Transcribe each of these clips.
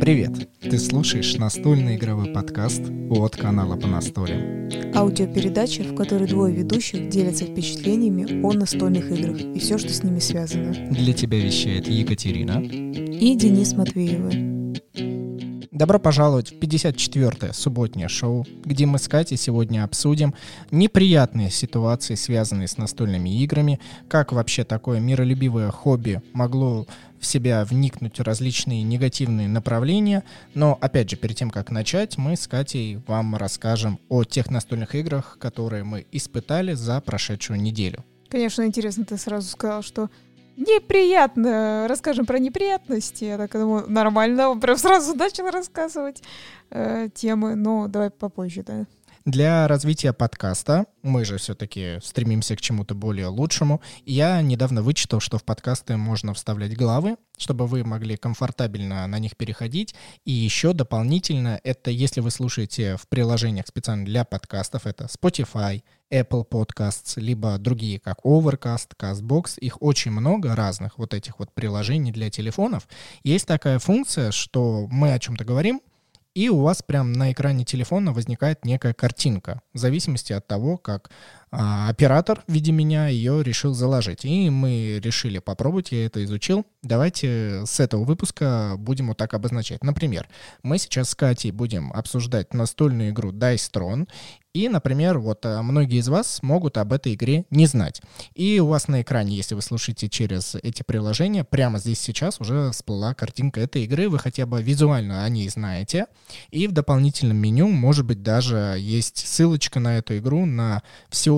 Привет! Ты слушаешь настольный игровой подкаст от канала по настолям. Аудиопередача, в которой двое ведущих делятся впечатлениями о настольных играх и все, что с ними связано. Для тебя вещает Екатерина И Денис Матвеевы. Добро пожаловать в 54-е субботнее шоу, где мы с Катей сегодня обсудим неприятные ситуации, связанные с настольными играми, как вообще такое миролюбивое хобби могло в себя вникнуть различные негативные направления. Но, опять же, перед тем, как начать, мы с Катей вам расскажем о тех настольных играх, которые мы испытали за прошедшую неделю. Конечно, интересно, ты сразу сказал, что неприятно. Расскажем про неприятности. Я так думаю, нормально. Он прям сразу начал рассказывать э, темы. Но давай попозже, да. Для развития подкаста, мы же все-таки стремимся к чему-то более лучшему, я недавно вычитал, что в подкасты можно вставлять главы, чтобы вы могли комфортабельно на них переходить. И еще дополнительно, это если вы слушаете в приложениях специально для подкастов, это Spotify, Apple Podcasts, либо другие, как Overcast, CastBox, их очень много разных вот этих вот приложений для телефонов. Есть такая функция, что мы о чем-то говорим, и у вас прям на экране телефона возникает некая картинка, в зависимости от того, как а, оператор в виде меня ее решил заложить. И мы решили попробовать, я это изучил. Давайте с этого выпуска будем вот так обозначать. Например, мы сейчас с Катей будем обсуждать настольную игру Dice Throne, и, например, вот э, многие из вас могут об этой игре не знать. И у вас на экране, если вы слушаете через эти приложения, прямо здесь сейчас уже всплыла картинка этой игры, вы хотя бы визуально о ней знаете. И в дополнительном меню, может быть, даже есть ссылочка на эту игру на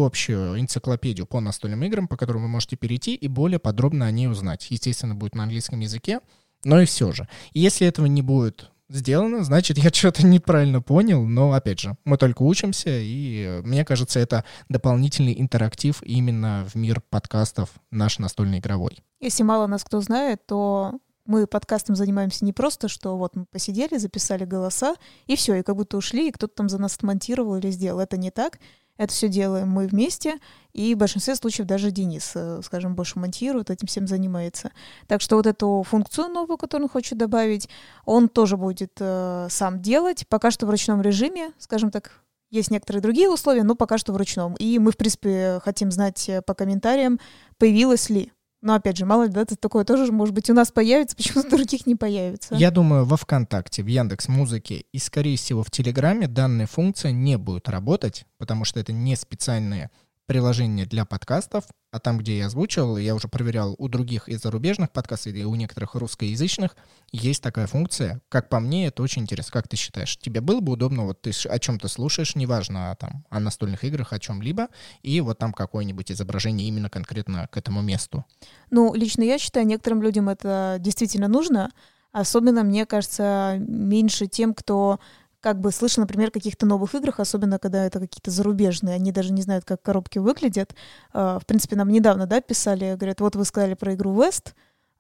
всеобщую энциклопедию по настольным играм, по которой вы можете перейти и более подробно о ней узнать. Естественно, будет на английском языке, но и все же. Если этого не будет сделано, значит, я что-то неправильно понял, но, опять же, мы только учимся, и э, мне кажется, это дополнительный интерактив именно в мир подкастов наш настольный игровой. Если мало нас кто знает, то мы подкастом занимаемся не просто, что вот мы посидели, записали голоса, и все, и как будто ушли, и кто-то там за нас смонтировал или сделал. Это не так. Это все делаем мы вместе, и в большинстве случаев даже Денис, э, скажем, больше монтирует, этим всем занимается. Так что вот эту функцию новую, которую он хочет добавить, он тоже будет э, сам делать, пока что в ручном режиме, скажем так, есть некоторые другие условия, но пока что в ручном. И мы, в принципе, хотим знать э, по комментариям, появилось ли но опять же, мало ли, да, такое тоже, может быть, у нас появится, почему-то других не появится. Я думаю, во ВКонтакте, в Яндекс Музыке и, скорее всего, в Телеграме данная функция не будет работать, потому что это не специальные приложение для подкастов, а там, где я озвучивал, я уже проверял у других и зарубежных подкастов, и у некоторых русскоязычных, есть такая функция. Как по мне, это очень интересно. Как ты считаешь, тебе было бы удобно, вот ты о чем-то слушаешь, неважно, а, там, о настольных играх, о чем-либо, и вот там какое-нибудь изображение именно конкретно к этому месту? Ну, лично я считаю, некоторым людям это действительно нужно, Особенно, мне кажется, меньше тем, кто как бы слышал, например, каких-то новых играх, особенно когда это какие-то зарубежные, они даже не знают, как коробки выглядят. А, в принципе, нам недавно, да, писали, говорят, вот вы сказали про игру West,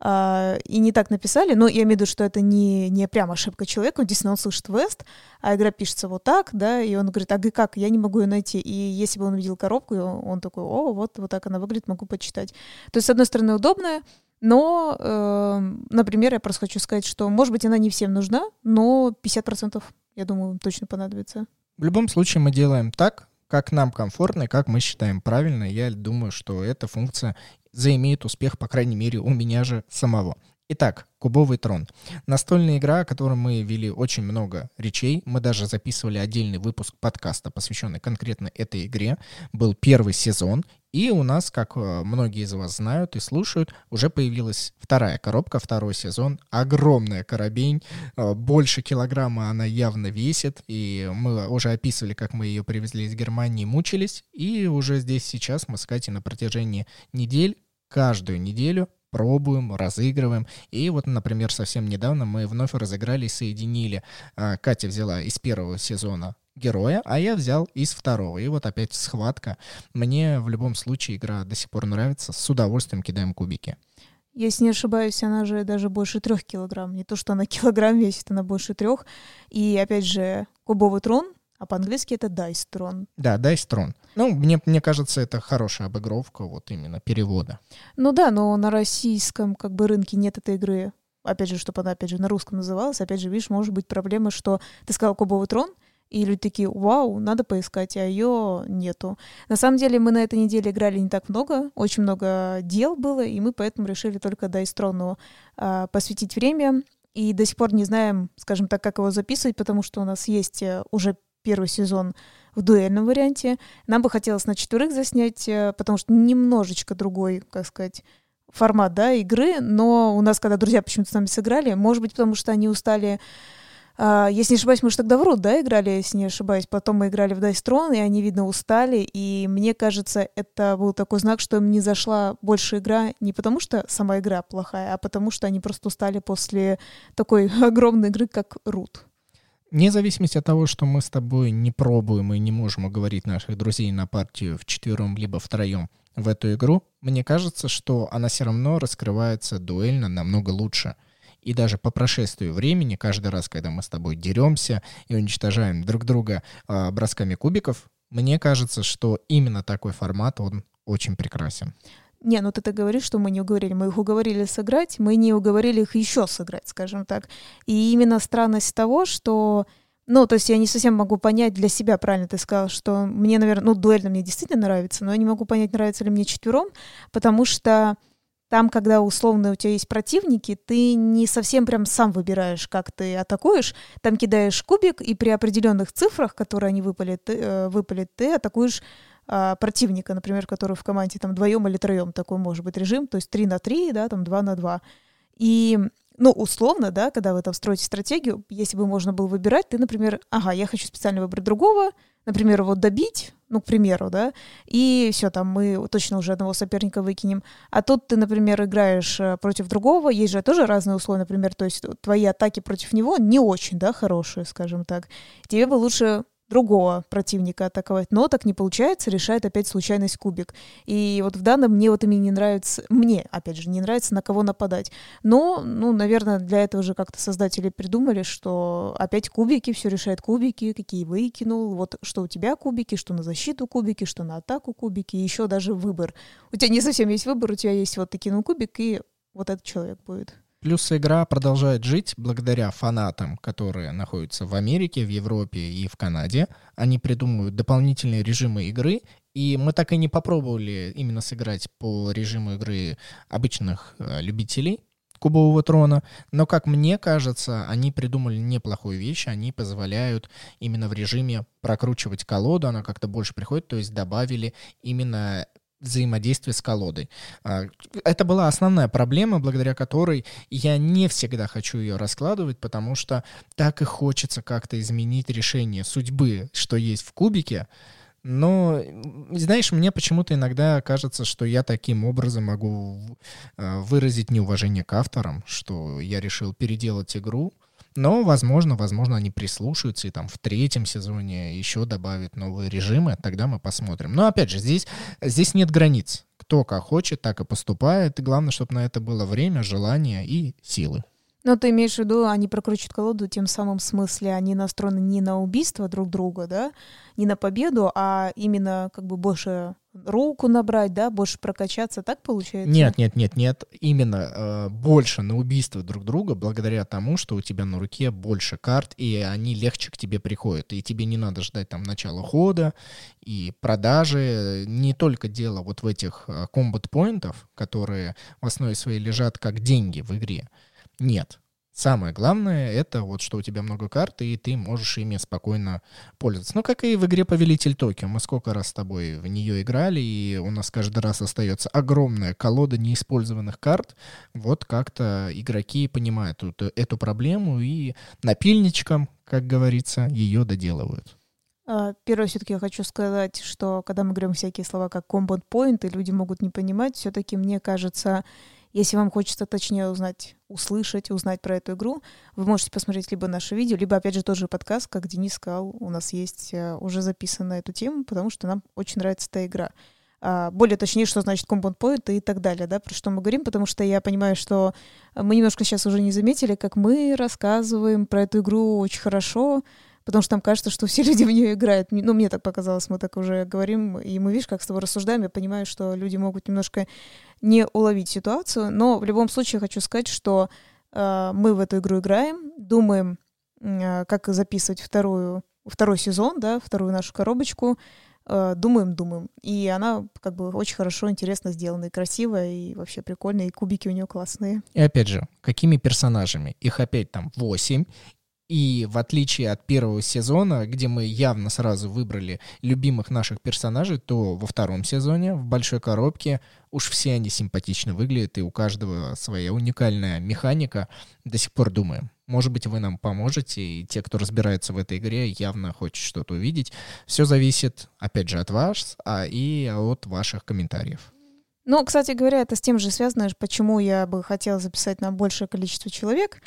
а, и не так написали, но я имею в виду, что это не, не прям ошибка человека, действительно он слышит West, а игра пишется вот так, да, и он говорит, а как, я не могу ее найти. И если бы он увидел коробку, он такой, о, вот, вот так она выглядит, могу почитать. То есть, с одной стороны, удобная, но, э, например, я просто хочу сказать, что, может быть, она не всем нужна, но 50% я думаю, точно понадобится. В любом случае мы делаем так, как нам комфортно и как мы считаем правильно. Я думаю, что эта функция заимеет успех, по крайней мере, у меня же самого. Итак, Кубовый трон. Настольная игра, о которой мы вели очень много речей. Мы даже записывали отдельный выпуск подкаста, посвященный конкретно этой игре. Был первый сезон. И у нас, как э, многие из вас знают и слушают, уже появилась вторая коробка, второй сезон. Огромная коробень, э, больше килограмма она явно весит. И мы уже описывали, как мы ее привезли из Германии, мучились. И уже здесь сейчас мы Катей на протяжении недель каждую неделю пробуем, разыгрываем. И вот, например, совсем недавно мы вновь разыграли и соединили. А, Катя взяла из первого сезона героя, а я взял из второго. И вот опять схватка. Мне в любом случае игра до сих пор нравится. С удовольствием кидаем кубики. Если не ошибаюсь, она же даже больше трех килограмм. Не то, что она килограмм весит, она больше трех. И опять же, кубовый трон а по-английски это Dice Throne. Да, Dice Throne. Ну, мне, мне кажется, это хорошая обыгровка вот именно перевода. Ну да, но на российском как бы рынке нет этой игры опять же, чтобы она, опять же, на русском называлась, опять же, видишь, может быть проблема, что ты сказал «Кубовый трон», и люди такие, вау, надо поискать, а ее нету. На самом деле мы на этой неделе играли не так много, очень много дел было, и мы поэтому решили только Дайс Трону э, посвятить время. И до сих пор не знаем, скажем так, как его записывать, потому что у нас есть э, уже первый сезон в дуэльном варианте. Нам бы хотелось на четверых заснять, э, потому что немножечко другой, как сказать, формат да, игры, но у нас, когда друзья почему-то с нами сыграли, может быть, потому что они устали Uh, если не ошибаюсь, мы же тогда в Рут, да, играли, если не ошибаюсь. Потом мы играли в Dice Throne, и они, видно, устали. И мне кажется, это был такой знак, что им не зашла больше игра не потому, что сама игра плохая, а потому что они просто устали после такой огромной игры, как Рут. Вне зависимости от того, что мы с тобой не пробуем и не можем уговорить наших друзей на партию в четвером либо втроем в эту игру, мне кажется, что она все равно раскрывается дуэльно намного лучше — и даже по прошествию времени, каждый раз, когда мы с тобой деремся и уничтожаем друг друга э, бросками кубиков, мне кажется, что именно такой формат, он очень прекрасен. Не, ну ты так говоришь, что мы не уговорили. Мы их уговорили сыграть, мы не уговорили их еще сыграть, скажем так. И именно странность того, что... Ну, то есть я не совсем могу понять для себя, правильно ты сказал, что мне, наверное, ну, дуэльно мне действительно нравится, но я не могу понять, нравится ли мне четвером, потому что там, когда условно у тебя есть противники, ты не совсем прям сам выбираешь, как ты атакуешь. Там кидаешь кубик, и при определенных цифрах, которые они выпали, ты, э, выпали, ты атакуешь э, противника, например, который в команде там вдвоем или троем такой может быть режим, то есть 3 на 3, да, там 2 на 2. И ну, условно, да, когда вы там строите стратегию, если бы можно было выбирать, ты, например, ага, я хочу специально выбрать другого, например, его добить, ну, к примеру, да, и все, там мы точно уже одного соперника выкинем. А тут ты, например, играешь э, против другого, есть же тоже разные условия, например, то есть твои атаки против него не очень, да, хорошие, скажем так. Тебе бы лучше другого противника атаковать. Но так не получается, решает опять случайность кубик. И вот в данном мне вот именно не нравится, мне, опять же, не нравится, на кого нападать. Но, ну, наверное, для этого же как-то создатели придумали, что опять кубики, все решает кубики, какие выкинул, вот что у тебя кубики, что на защиту кубики, что на атаку кубики, еще даже выбор. У тебя не совсем есть выбор, у тебя есть вот ты кинул кубик, и вот этот человек будет. Плюс игра продолжает жить благодаря фанатам, которые находятся в Америке, в Европе и в Канаде. Они придумывают дополнительные режимы игры, и мы так и не попробовали именно сыграть по режиму игры обычных э, любителей кубового трона, но, как мне кажется, они придумали неплохую вещь, они позволяют именно в режиме прокручивать колоду, она как-то больше приходит, то есть добавили именно взаимодействие с колодой. А, это была основная проблема, благодаря которой я не всегда хочу ее раскладывать, потому что так и хочется как-то изменить решение судьбы, что есть в кубике. Но, знаешь, мне почему-то иногда кажется, что я таким образом могу а, выразить неуважение к авторам, что я решил переделать игру, но, возможно, возможно, они прислушаются и там в третьем сезоне еще добавят новые режимы, тогда мы посмотрим. Но, опять же, здесь, здесь нет границ. Кто как хочет, так и поступает. И главное, чтобы на это было время, желание и силы. Но ты имеешь в виду, они прокручивают колоду тем самым смысле, они настроены не на убийство друг друга, да, не на победу, а именно как бы больше руку набрать, да, больше прокачаться, так получается? Нет, нет, нет, нет, именно э, больше на убийство друг друга благодаря тому, что у тебя на руке больше карт, и они легче к тебе приходят, и тебе не надо ждать там начала хода и продажи. Не только дело вот в этих комбат-поинтов, которые в основе своей лежат как деньги в игре. Нет, Самое главное — это вот что у тебя много карт, и ты можешь ими спокойно пользоваться. Ну, как и в игре «Повелитель Токио». Мы сколько раз с тобой в нее играли, и у нас каждый раз остается огромная колода неиспользованных карт. Вот как-то игроки понимают эту, эту проблему и напильничком, как говорится, ее доделывают. А, первое, все-таки я хочу сказать, что когда мы говорим всякие слова как combat point, и люди могут не понимать, все-таки мне кажется, если вам хочется точнее узнать, услышать, узнать про эту игру, вы можете посмотреть либо наше видео, либо, опять же, тоже подкаст, как Денис сказал, у нас есть э, уже записан эту тему, потому что нам очень нравится эта игра. А, более точнее, что значит Compound Point и так далее, да, про что мы говорим, потому что я понимаю, что мы немножко сейчас уже не заметили, как мы рассказываем про эту игру очень хорошо, потому что нам кажется, что все люди в нее играют. Ну, мне так показалось, мы так уже говорим, и мы, видишь, как с тобой рассуждаем, я понимаю, что люди могут немножко не уловить ситуацию, но в любом случае хочу сказать, что э, мы в эту игру играем, думаем, э, как записывать вторую, второй сезон, да, вторую нашу коробочку, э, думаем, думаем. И она как бы очень хорошо, интересно сделана, и красивая, и вообще прикольная, и кубики у нее классные. И опять же, какими персонажами? Их опять там восемь, и в отличие от первого сезона, где мы явно сразу выбрали любимых наших персонажей, то во втором сезоне в большой коробке уж все они симпатично выглядят, и у каждого своя уникальная механика. До сих пор думаем, может быть, вы нам поможете, и те, кто разбирается в этой игре, явно хочет что-то увидеть. Все зависит, опять же, от вас, а и от ваших комментариев. Ну, кстати говоря, это с тем же связано, почему я бы хотела записать на большее количество человек,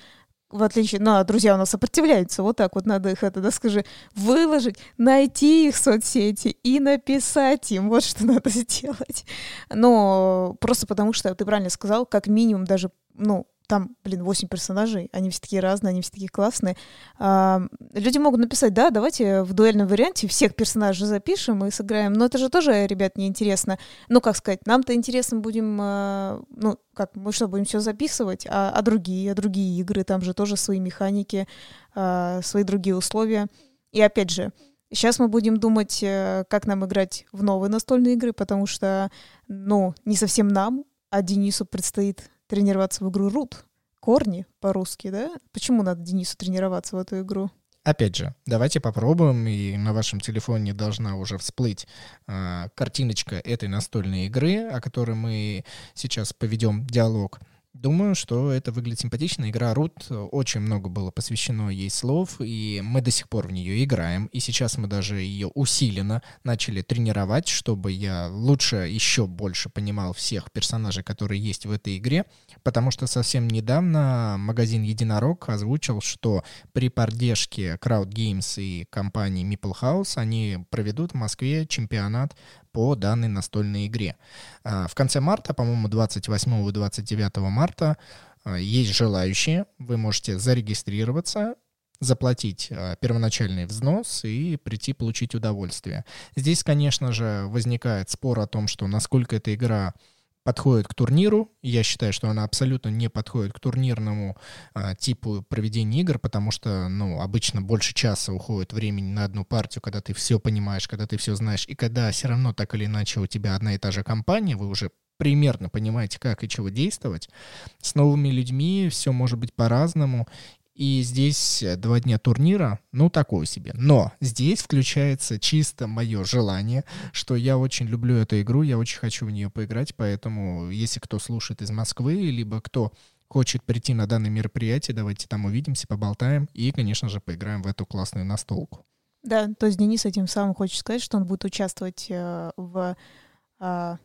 в отличие, ну, а друзья у нас сопротивляются, вот так вот надо их это, да, скажи, выложить, найти их в соцсети и написать им, вот что надо сделать. Но просто потому что, ты правильно сказал, как минимум даже, ну, там, блин, 8 персонажей, они все такие разные, они все такие классные. А, люди могут написать, да, давайте в дуэльном варианте всех персонажей запишем и сыграем. Но это же тоже, ребят, неинтересно. Ну, как сказать, нам-то интересно будем, а, ну, как, мы что, будем все записывать, а, а другие, а другие игры, там же тоже свои механики, а, свои другие условия. И опять же, Сейчас мы будем думать, э, как нам играть в новые настольные игры, потому что, ну, не совсем нам, а Денису предстоит тренироваться в игру Рут. Корни по-русски, да? Почему надо Денису тренироваться в эту игру? Опять же, давайте попробуем, и на вашем телефоне должна уже всплыть э, картиночка этой настольной игры, о которой мы сейчас поведем диалог. Думаю, что это выглядит симпатично. Игра Рут, очень много было посвящено ей слов, и мы до сих пор в нее играем. И сейчас мы даже ее усиленно начали тренировать, чтобы я лучше, еще больше понимал всех персонажей, которые есть в этой игре. Потому что совсем недавно магазин Единорог озвучил, что при поддержке Crowd Games и компании Meeple House они проведут в Москве чемпионат по данной настольной игре. А, в конце марта, по-моему, 28 и 29 марта а, есть желающие. Вы можете зарегистрироваться, заплатить а, первоначальный взнос и прийти получить удовольствие. Здесь, конечно же, возникает спор о том, что насколько эта игра подходит к турниру. Я считаю, что она абсолютно не подходит к турнирному а, типу проведения игр, потому что, ну, обычно больше часа уходит времени на одну партию, когда ты все понимаешь, когда ты все знаешь, и когда все равно так или иначе у тебя одна и та же компания, вы уже примерно понимаете, как и чего действовать. С новыми людьми все может быть по-разному, и здесь э, два дня турнира, ну, такое себе. Но здесь включается чисто мое желание, что я очень люблю эту игру, я очень хочу в нее поиграть, поэтому если кто слушает из Москвы, либо кто хочет прийти на данное мероприятие, давайте там увидимся, поболтаем и, конечно же, поиграем в эту классную настолку. Да, то есть Денис этим самым хочет сказать, что он будет участвовать э, в э,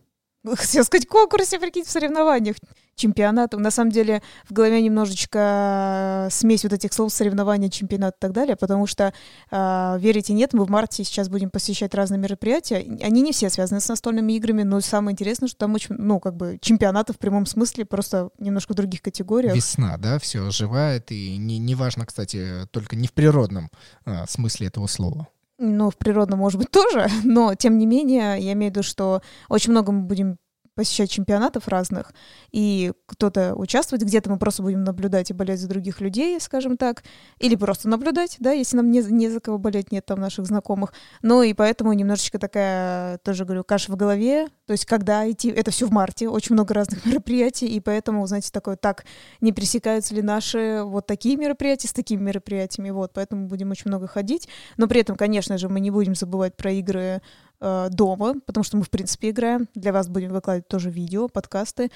хотел сказать, конкурсе, прикинь, в соревнованиях, чемпионатом. На самом деле в голове немножечко э, смесь вот этих слов соревнования, чемпионат и так далее, потому что, э, верите, нет, мы в марте сейчас будем посещать разные мероприятия. Они не все связаны с настольными играми, но самое интересное, что там очень, ну, как бы чемпионаты в прямом смысле, просто немножко в других категориях. Весна, да, все оживает, и не, не важно, кстати, только не в природном э, смысле этого слова ну, в природном, может быть, тоже, но, тем не менее, я имею в виду, что очень много мы будем посещать чемпионатов разных, и кто-то участвует, где-то мы просто будем наблюдать и болеть за других людей, скажем так, или просто наблюдать, да, если нам не, не за кого болеть, нет там наших знакомых. Ну и поэтому немножечко такая, тоже говорю, каша в голове, то есть когда идти, это все в марте, очень много разных мероприятий, и поэтому, знаете, такое, так, не пересекаются ли наши вот такие мероприятия с такими мероприятиями, вот, поэтому будем очень много ходить, но при этом, конечно же, мы не будем забывать про игры э, дома, потому что мы, в принципе, играем. Для вас будем выкладывать тоже видео, подкасты.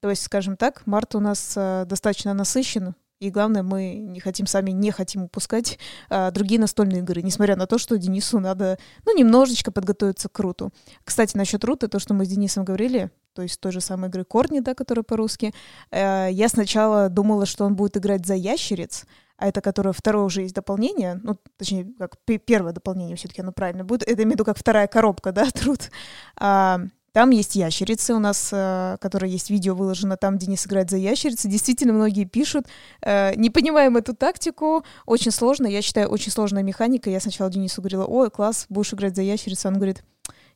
То есть, скажем так, март у нас э, достаточно насыщен, и главное, мы не хотим сами, не хотим упускать а, другие настольные игры, несмотря на то, что Денису надо, ну, немножечко подготовиться к Руту. Кстати, насчет Рута, то, что мы с Денисом говорили, то есть той же самой игры Корни, да, которая по-русски, э, я сначала думала, что он будет играть за ящериц, а это которое второе уже есть дополнение, ну, точнее, как первое дополнение все-таки оно правильно будет, это имею в виду как вторая коробка, да, труд. А, там есть ящерицы у нас, э, есть видео выложено, там Денис играет за ящерицы. Действительно, многие пишут, э, не понимаем эту тактику, очень сложно, я считаю, очень сложная механика. Я сначала Денису говорила, ой, класс, будешь играть за ящерицу. Он говорит,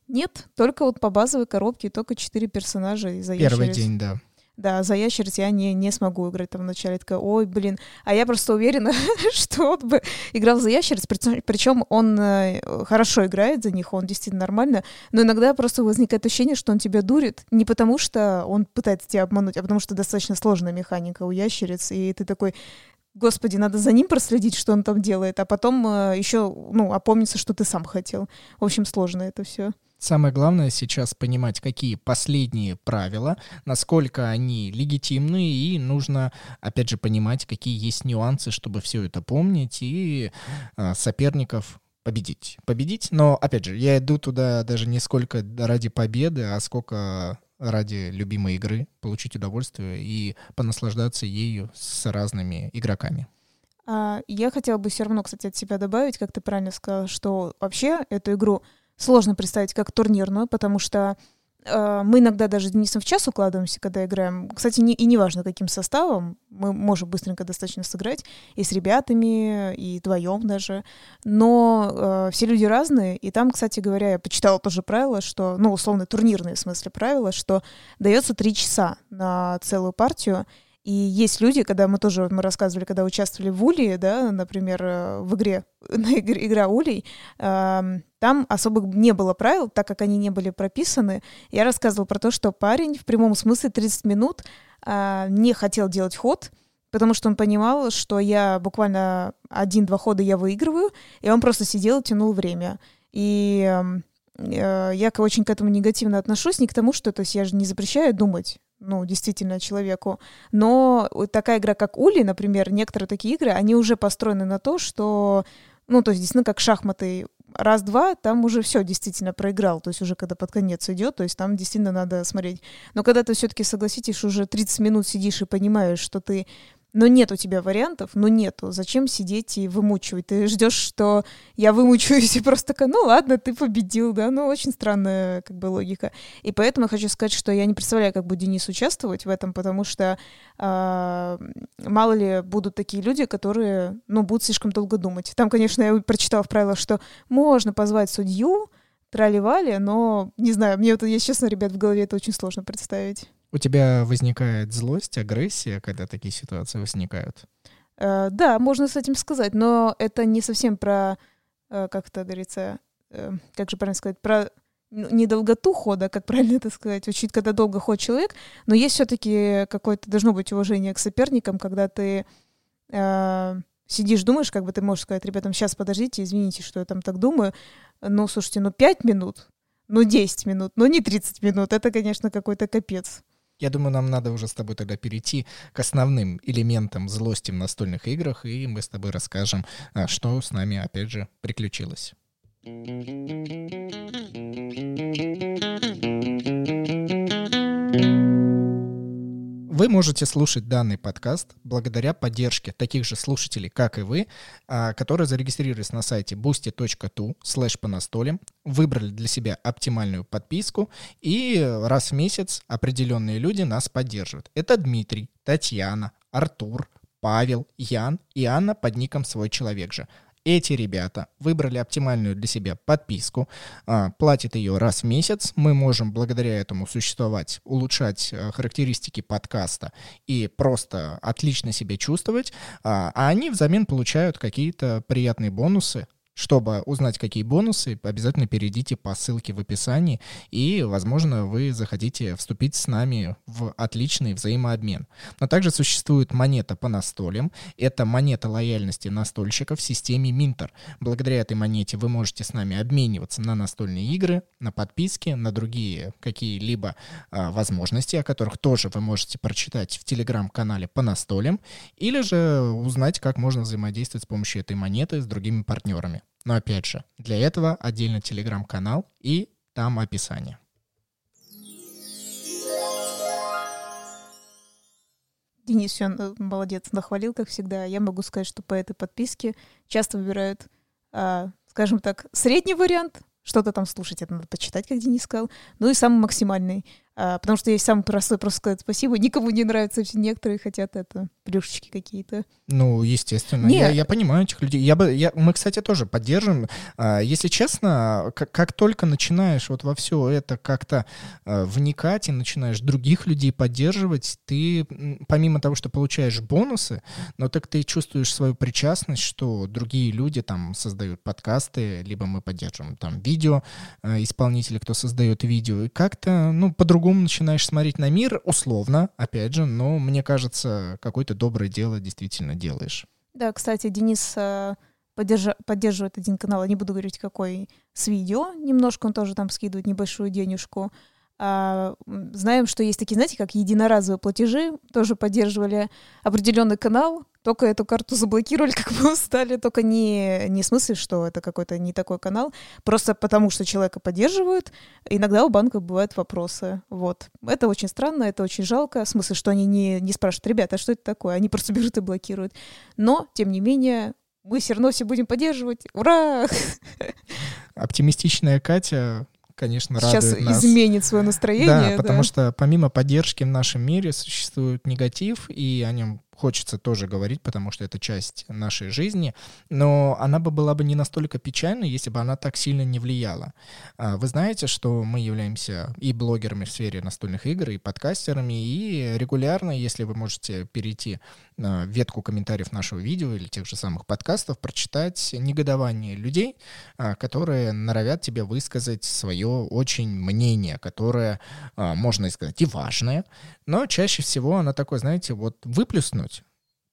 нет, только вот по базовой коробке, только четыре персонажа за Первый день, да. Да, за ящериц я не, не смогу играть там вначале. Такая, ой, блин. А я просто уверена, что он бы играл за ящериц, причем он э, хорошо играет за них, он действительно нормально, но иногда просто возникает ощущение, что он тебя дурит не потому, что он пытается тебя обмануть, а потому что достаточно сложная механика у ящериц, и ты такой, Господи, надо за ним проследить, что он там делает, а потом э, еще, ну, опомниться, что ты сам хотел. В общем, сложно это все. Самое главное сейчас понимать, какие последние правила, насколько они легитимны, и нужно, опять же, понимать, какие есть нюансы, чтобы все это помнить и э, соперников победить. Победить, но, опять же, я иду туда даже не сколько ради победы, а сколько ради любимой игры, получить удовольствие и понаслаждаться ею с разными игроками. А, я хотела бы все равно, кстати, от себя добавить, как ты правильно сказал, что вообще эту игру сложно представить как турнирную, потому что мы иногда даже с Денисом в час укладываемся, когда играем. Кстати, не, и неважно, каким составом, мы можем быстренько достаточно сыграть и с ребятами, и вдвоем даже. Но э, все люди разные, и там, кстати говоря, я почитала тоже правило, что, ну, условно, турнирные в смысле правила, что дается три часа на целую партию, и есть люди, когда мы тоже, мы рассказывали, когда участвовали в Улии, да, например, э, в игре, на игре, игра Улей, э, там особо не было правил, так как они не были прописаны. Я рассказывала про то, что парень в прямом смысле 30 минут э, не хотел делать ход, потому что он понимал, что я буквально один-два хода я выигрываю, и он просто сидел и тянул время. И э, я очень к этому негативно отношусь, не к тому, что, то есть я же не запрещаю думать, ну, действительно, человеку. Но такая игра, как Ули, например, некоторые такие игры, они уже построены на то, что, ну, то есть, действительно, как шахматы, раз-два, там уже все действительно проиграл, то есть уже когда под конец идет, то есть там действительно надо смотреть. Но когда ты все-таки согласитесь, уже 30 минут сидишь и понимаешь, что ты но нет у тебя вариантов, ну нету. Зачем сидеть и вымучивать? Ты ждешь, что я вымучаюсь и просто такая, ну ладно, ты победил, да? Ну, очень странная как бы логика. И поэтому я хочу сказать, что я не представляю, как будет Денис участвовать в этом, потому что э, мало ли будут такие люди, которые, ну, будут слишком долго думать. Там, конечно, я прочитала в правилах, что можно позвать судью, трали но, не знаю, мне вот, если честно, ребят, в голове это очень сложно представить. У тебя возникает злость, агрессия, когда такие ситуации возникают? Э, да, можно с этим сказать, но это не совсем про, э, как это говорится, э, как же правильно сказать, про ну, не долготу хода, как правильно это сказать, учить, когда долго ходит человек, но есть все-таки какое-то должно быть уважение к соперникам, когда ты э, сидишь, думаешь, как бы ты можешь сказать ребятам, сейчас подождите, извините, что я там так думаю, ну, слушайте, ну, 5 минут, ну, 10 минут, ну, не 30 минут, это, конечно, какой-то капец. Я думаю, нам надо уже с тобой тогда перейти к основным элементам злости в настольных играх, и мы с тобой расскажем, а, что с нами, опять же, приключилось. Вы можете слушать данный подкаст благодаря поддержке таких же слушателей, как и вы, а, которые зарегистрировались на сайте boosty.tu slash по настолям, выбрали для себя оптимальную подписку, и раз в месяц определенные люди нас поддерживают. Это Дмитрий, Татьяна, Артур, Павел, Ян и Анна под ником «Свой человек же». Эти ребята выбрали оптимальную для себя подписку, а, платят ее раз в месяц. Мы можем благодаря этому существовать, улучшать а, характеристики подкаста и просто отлично себя чувствовать. А, а они взамен получают какие-то приятные бонусы чтобы узнать, какие бонусы, обязательно перейдите по ссылке в описании, и, возможно, вы захотите вступить с нами в отличный взаимообмен. Но также существует монета по настолям. Это монета лояльности настольщика в системе Минтер. Благодаря этой монете вы можете с нами обмениваться на настольные игры, на подписки, на другие какие-либо а, возможности, о которых тоже вы можете прочитать в телеграм-канале по настолям, или же узнать, как можно взаимодействовать с помощью этой монеты с другими партнерами. Но опять же, для этого отдельно телеграм-канал и там описание. Денис все э, молодец, нахвалил, как всегда. Я могу сказать, что по этой подписке часто выбирают, а, скажем так, средний вариант, что-то там слушать, это надо почитать, как Денис сказал, ну и самый максимальный. А, потому что есть самый простой просто сказать спасибо. Никому не нравится, все некоторые хотят это, плюшечки какие-то. Ну, естественно. Я, я понимаю этих людей. Я бы, я, мы, кстати, тоже поддержим. А, если честно, как, как только начинаешь вот во все это как-то а, вникать и начинаешь других людей поддерживать, ты помимо того, что получаешь бонусы, но так ты чувствуешь свою причастность, что другие люди там создают подкасты, либо мы поддерживаем там видео исполнители, кто создает видео, и как-то, ну, по-другому начинаешь смотреть на мир, условно, опять же, но мне кажется, какое-то доброе дело действительно делаешь. Да, кстати, Денис э, поддерживает один канал, не буду говорить какой, с видео, немножко он тоже там скидывает небольшую денежку. А, знаем, что есть такие, знаете, как единоразовые платежи, тоже поддерживали определенный канал, только эту карту заблокировали, как мы устали, только не, не в смысле, что это какой-то не такой канал, просто потому что человека поддерживают, иногда у банка бывают вопросы, вот. Это очень странно, это очень жалко, в смысле, что они не, не спрашивают, ребята, а что это такое, они просто берут и блокируют. Но, тем не менее, мы все равно все будем поддерживать, ура! Оптимистичная Катя конечно, Сейчас радует нас. изменит свое настроение. Да, да, потому что помимо поддержки в нашем мире существует негатив, и о нем хочется тоже говорить, потому что это часть нашей жизни, но она бы была бы не настолько печальной, если бы она так сильно не влияла. А, вы знаете, что мы являемся и блогерами в сфере настольных игр, и подкастерами, и регулярно, если вы можете перейти в ветку комментариев нашего видео или тех же самых подкастов, прочитать негодование людей, а, которые норовят тебе высказать свое очень мнение, которое, а, можно сказать, и важное, но чаще всего оно такое, знаете, вот выплюснуть,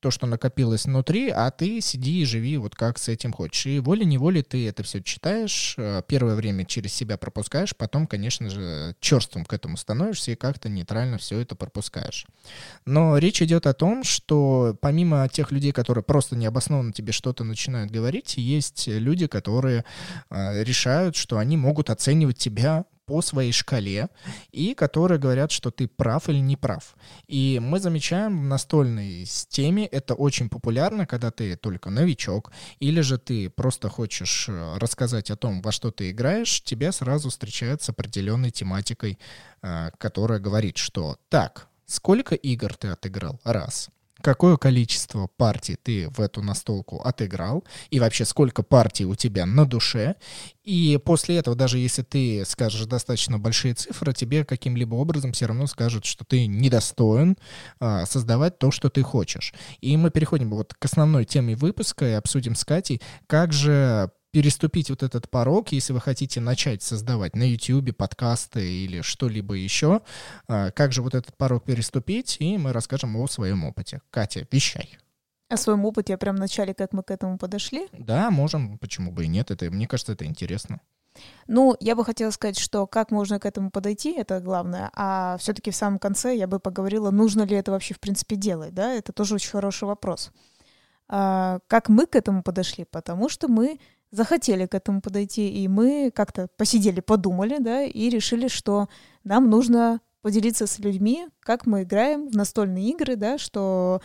то, что накопилось внутри, а ты сиди и живи вот как с этим хочешь. И волей-неволей ты это все читаешь, э, первое время через себя пропускаешь, потом, конечно же, черством к этому становишься и как-то нейтрально все это пропускаешь. Но речь идет о том, что помимо тех людей, которые просто необоснованно тебе что-то начинают говорить, есть люди, которые э, решают, что они могут оценивать тебя по своей шкале, и которые говорят, что ты прав или не прав. И мы замечаем в настольной теме, это очень популярно, когда ты только новичок, или же ты просто хочешь э, рассказать о том, во что ты играешь, тебя сразу встречают с определенной тематикой, э, которая говорит, что так, сколько игр ты отыграл? Раз какое количество партий ты в эту настолку отыграл, и вообще сколько партий у тебя на душе. И после этого, даже если ты скажешь достаточно большие цифры, тебе каким-либо образом все равно скажут, что ты недостоин а, создавать то, что ты хочешь. И мы переходим вот к основной теме выпуска и обсудим с Катей, как же переступить вот этот порог, если вы хотите начать создавать на YouTube подкасты или что-либо еще, а, как же вот этот порог переступить, и мы расскажем о своем опыте. Катя, вещай. О своем опыте прям в начале, как мы к этому подошли? Да, можем, почему бы и нет, это, мне кажется, это интересно. Ну, я бы хотела сказать, что как можно к этому подойти, это главное, а все-таки в самом конце я бы поговорила, нужно ли это вообще в принципе делать, да, это тоже очень хороший вопрос. А, как мы к этому подошли? Потому что мы захотели к этому подойти, и мы как-то посидели, подумали, да, и решили, что нам нужно поделиться с людьми, как мы играем в настольные игры, да, что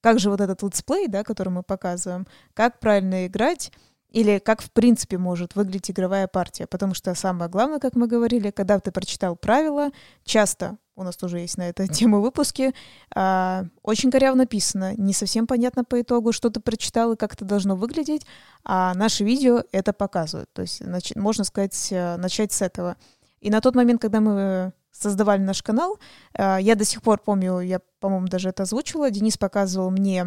как же вот этот летсплей, да, который мы показываем, как правильно играть, или как в принципе может выглядеть игровая партия. Потому что самое главное, как мы говорили, когда ты прочитал правила, часто у нас тоже есть на эту тему выпуски, а, очень коряво написано, не совсем понятно по итогу, что ты прочитал и как это должно выглядеть, а наши видео это показывают. То есть, нач- можно сказать, э, начать с этого. И на тот момент, когда мы создавали наш канал, а, я до сих пор помню, я, по-моему, даже это озвучила, Денис показывал мне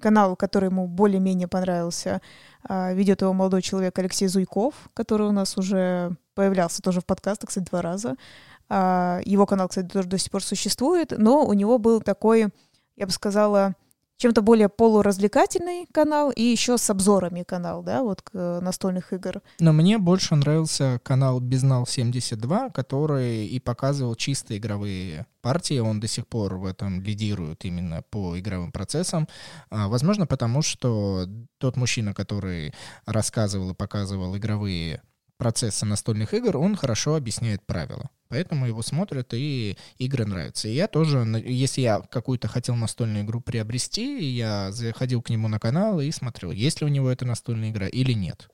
канал, который ему более-менее понравился, а, ведет его молодой человек Алексей Зуйков, который у нас уже появлялся тоже в подкастах, кстати, два раза. А, его канал, кстати, тоже до сих пор существует, но у него был такой, я бы сказала, чем-то более полуразвлекательный канал и еще с обзорами канал, да, вот к настольных игр. Но мне больше нравился канал Безнал 72, который и показывал чисто игровые партии. Он до сих пор в этом лидирует именно по игровым процессам. А, возможно, потому что тот мужчина, который рассказывал и показывал игровые процесса настольных игр, он хорошо объясняет правила. Поэтому его смотрят, и игры нравятся. И я тоже, если я какую-то хотел настольную игру приобрести, я заходил к нему на канал и смотрел, есть ли у него эта настольная игра или нет.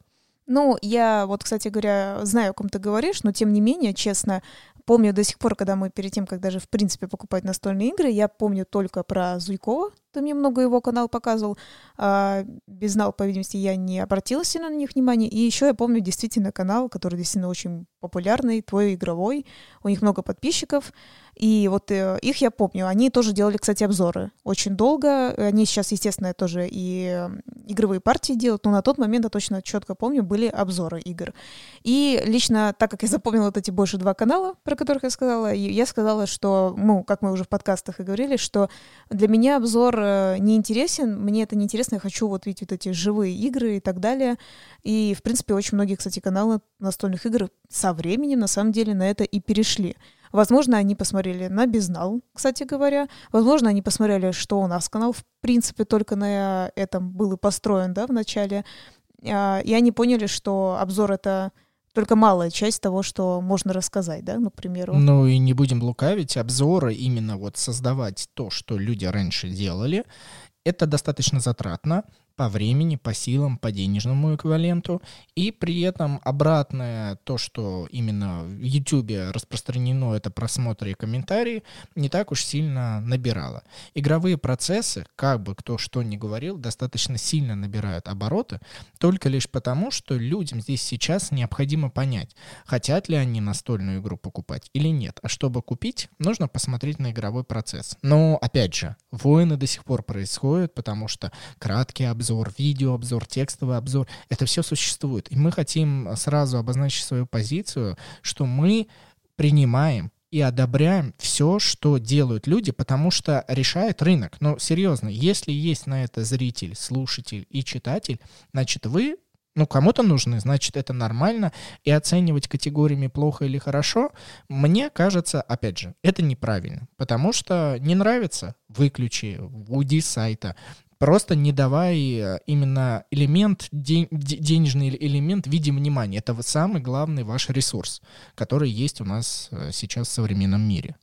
Ну, я вот, кстати говоря, знаю, о ком ты говоришь, но тем не менее, честно, помню до сих пор, когда мы перед тем, как даже в принципе покупать настольные игры, я помню только про Зуйкова, ты мне много его канал показывал. А, без знал, по видимости, я не обратила сильно на них внимания. И еще я помню действительно канал, который действительно очень популярный, твой игровой. У них много подписчиков. И вот э, их я помню. Они тоже делали, кстати, обзоры очень долго. Они сейчас, естественно, тоже и игровые партии делают, но на тот момент, я точно четко помню, были обзоры игр. И лично, так как я запомнила вот эти больше два канала, про которых я сказала, я сказала, что, ну, как мы уже в подкастах и говорили, что для меня обзор э, не интересен, мне это не интересно, я хочу вот видеть вот эти живые игры и так далее. И, в принципе, очень многие, кстати, каналы настольных игр со временем, на самом деле, на это и перешли. Возможно, они посмотрели на безнал, кстати говоря. Возможно, они посмотрели, что у нас канал, в принципе, только на этом был и построен, да, в начале. А, и они поняли, что обзор — это только малая часть того, что можно рассказать, да, например. Ну и не будем лукавить, обзоры именно вот создавать то, что люди раньше делали, это достаточно затратно, по времени, по силам, по денежному эквиваленту. И при этом обратное, то, что именно в YouTube распространено, это просмотры и комментарии, не так уж сильно набирало. Игровые процессы, как бы кто что ни говорил, достаточно сильно набирают обороты, только лишь потому, что людям здесь сейчас необходимо понять, хотят ли они настольную игру покупать или нет. А чтобы купить, нужно посмотреть на игровой процесс. Но, опять же, войны до сих пор происходят, потому что краткий обзор обзор, видеообзор, текстовый обзор. Это все существует. И мы хотим сразу обозначить свою позицию, что мы принимаем и одобряем все, что делают люди, потому что решает рынок. Но серьезно, если есть на это зритель, слушатель и читатель, значит вы ну, кому-то нужны, значит, это нормально. И оценивать категориями плохо или хорошо, мне кажется, опять же, это неправильно. Потому что не нравится, выключи, уйди с сайта. Просто не давай э, именно элемент, день, денежный элемент в виде внимания. Это самый главный ваш ресурс, который есть у нас э, сейчас в современном мире.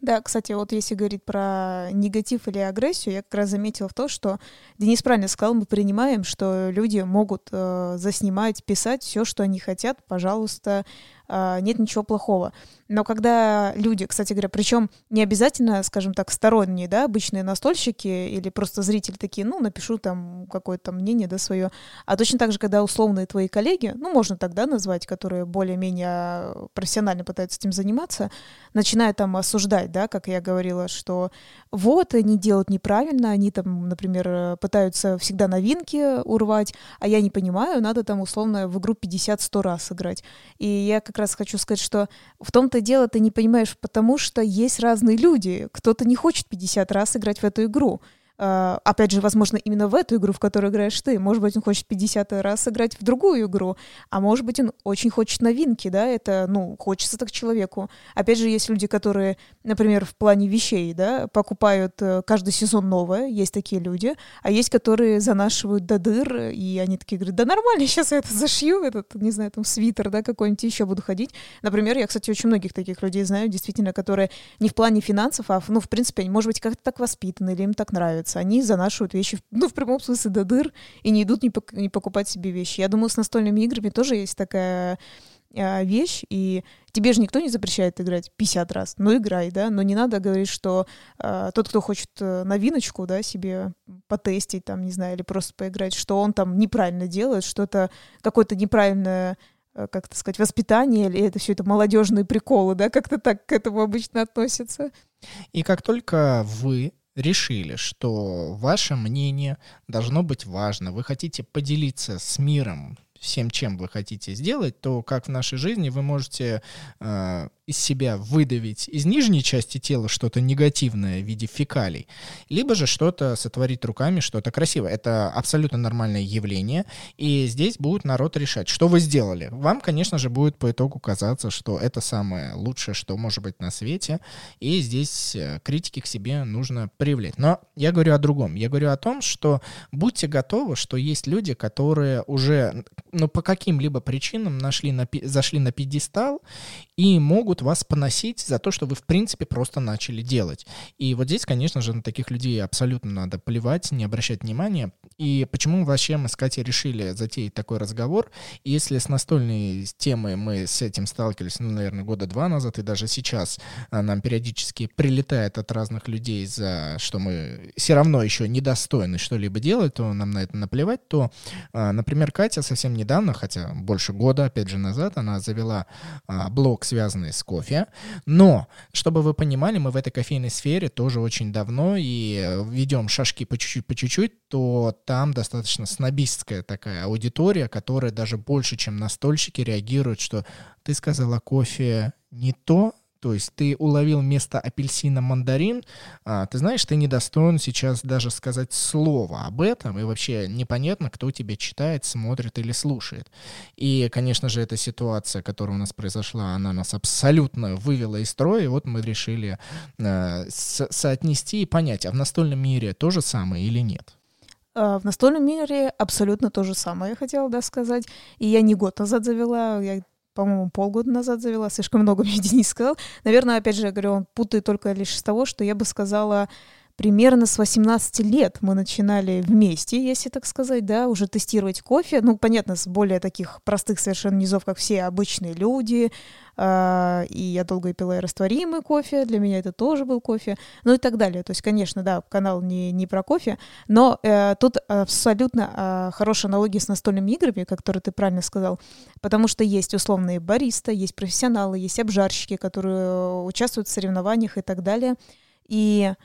Да, кстати, вот если говорить про негатив или агрессию, я как раз заметила в том, что Денис правильно сказал, мы принимаем, что люди могут э, заснимать, писать все, что они хотят, пожалуйста, нет ничего плохого. Но когда люди, кстати говоря, причем не обязательно, скажем так, сторонние, да, обычные настольщики или просто зрители такие, ну, напишу там какое-то мнение, да, свое. А точно так же, когда условные твои коллеги, ну, можно тогда назвать, которые более-менее профессионально пытаются этим заниматься, начинают там осуждать, да, как я говорила, что вот, они делают неправильно, они там, например, пытаются всегда новинки урвать, а я не понимаю, надо там условно в игру 50-100 раз играть. И я как раз хочу сказать, что в том-то дело ты не понимаешь, потому что есть разные люди. Кто-то не хочет 50 раз играть в эту игру. Uh, опять же, возможно, именно в эту игру, в которую играешь ты. Может быть, он хочет 50 раз играть в другую игру, а может быть, он очень хочет новинки, да, это, ну, хочется так человеку. Опять же, есть люди, которые, например, в плане вещей, да, покупают uh, каждый сезон новое, есть такие люди, а есть, которые занашивают до дыр, и они такие говорят, да нормально, сейчас я это зашью, этот, не знаю, там, свитер, да, какой-нибудь еще буду ходить. Например, я, кстати, очень многих таких людей знаю, действительно, которые не в плане финансов, а, ну, в принципе, они, может быть, как-то так воспитаны, или им так нравится, нравится. Они занашивают вещи, ну, в прямом смысле, до дыр, и не идут не, пок- не покупать себе вещи. Я думаю, с настольными играми тоже есть такая а, вещь, и тебе же никто не запрещает играть 50 раз. Ну, играй, да, но не надо говорить, что а, тот, кто хочет э, новиночку, да, себе потестить, там, не знаю, или просто поиграть, что он там неправильно делает, что это какое-то неправильное э, как это сказать, воспитание, или это все это молодежные приколы, да, как-то так к этому обычно относятся. И как только вы решили, что ваше мнение должно быть важно, вы хотите поделиться с миром всем, чем вы хотите сделать, то как в нашей жизни вы можете э, из себя выдавить из нижней части тела что-то негативное в виде фекалий, либо же что-то сотворить руками, что-то красивое. Это абсолютно нормальное явление, и здесь будет народ решать, что вы сделали. Вам, конечно же, будет по итогу казаться, что это самое лучшее, что может быть на свете, и здесь э, критики к себе нужно проявлять. Но я говорю о другом. Я говорю о том, что будьте готовы, что есть люди, которые уже ну, по каким-либо причинам нашли на, зашли на пьедестал и могут вас поносить за то, что вы, в принципе, просто начали делать. И вот здесь, конечно же, на таких людей абсолютно надо плевать, не обращать внимания. И почему вообще мы с Катей решили затеять такой разговор? Если с настольной темой мы с этим сталкивались, ну, наверное, года два назад, и даже сейчас а, нам периодически прилетает от разных людей за что мы все равно еще недостойны что-либо делать, то нам на это наплевать, то, а, например, Катя совсем недавно, хотя больше года, опять же, назад, она завела а, блог, связанный с кофе. Но, чтобы вы понимали, мы в этой кофейной сфере тоже очень давно и э, ведем шажки по чуть-чуть, по чуть-чуть, то там достаточно снобистская такая аудитория, которая даже больше, чем настольщики, реагирует, что ты сказала кофе не то, то есть ты уловил вместо апельсина мандарин, а, ты знаешь, ты недостоин сейчас даже сказать слово об этом, и вообще непонятно, кто тебя читает, смотрит или слушает. И, конечно же, эта ситуация, которая у нас произошла, она нас абсолютно вывела из строя, и вот мы решили а, со соотнести и понять, а в настольном мире то же самое или нет. А, в настольном мире абсолютно то же самое, я хотела да, сказать. И я не год назад завела, я по-моему, полгода назад завела, слишком много мне Денис сказал. Наверное, опять же, я говорю, он путает только лишь с того, что я бы сказала, примерно с 18 лет мы начинали вместе, если так сказать, да, уже тестировать кофе. Ну, понятно, с более таких простых совершенно низов, как все обычные люди. Э, и я долго и пила и растворимый кофе, для меня это тоже был кофе, ну и так далее. То есть, конечно, да, канал не, не про кофе, но э, тут абсолютно э, хорошая аналогия с настольными играми, которые ты правильно сказал, потому что есть условные бариста, есть профессионалы, есть обжарщики, которые участвуют в соревнованиях и так далее. И а,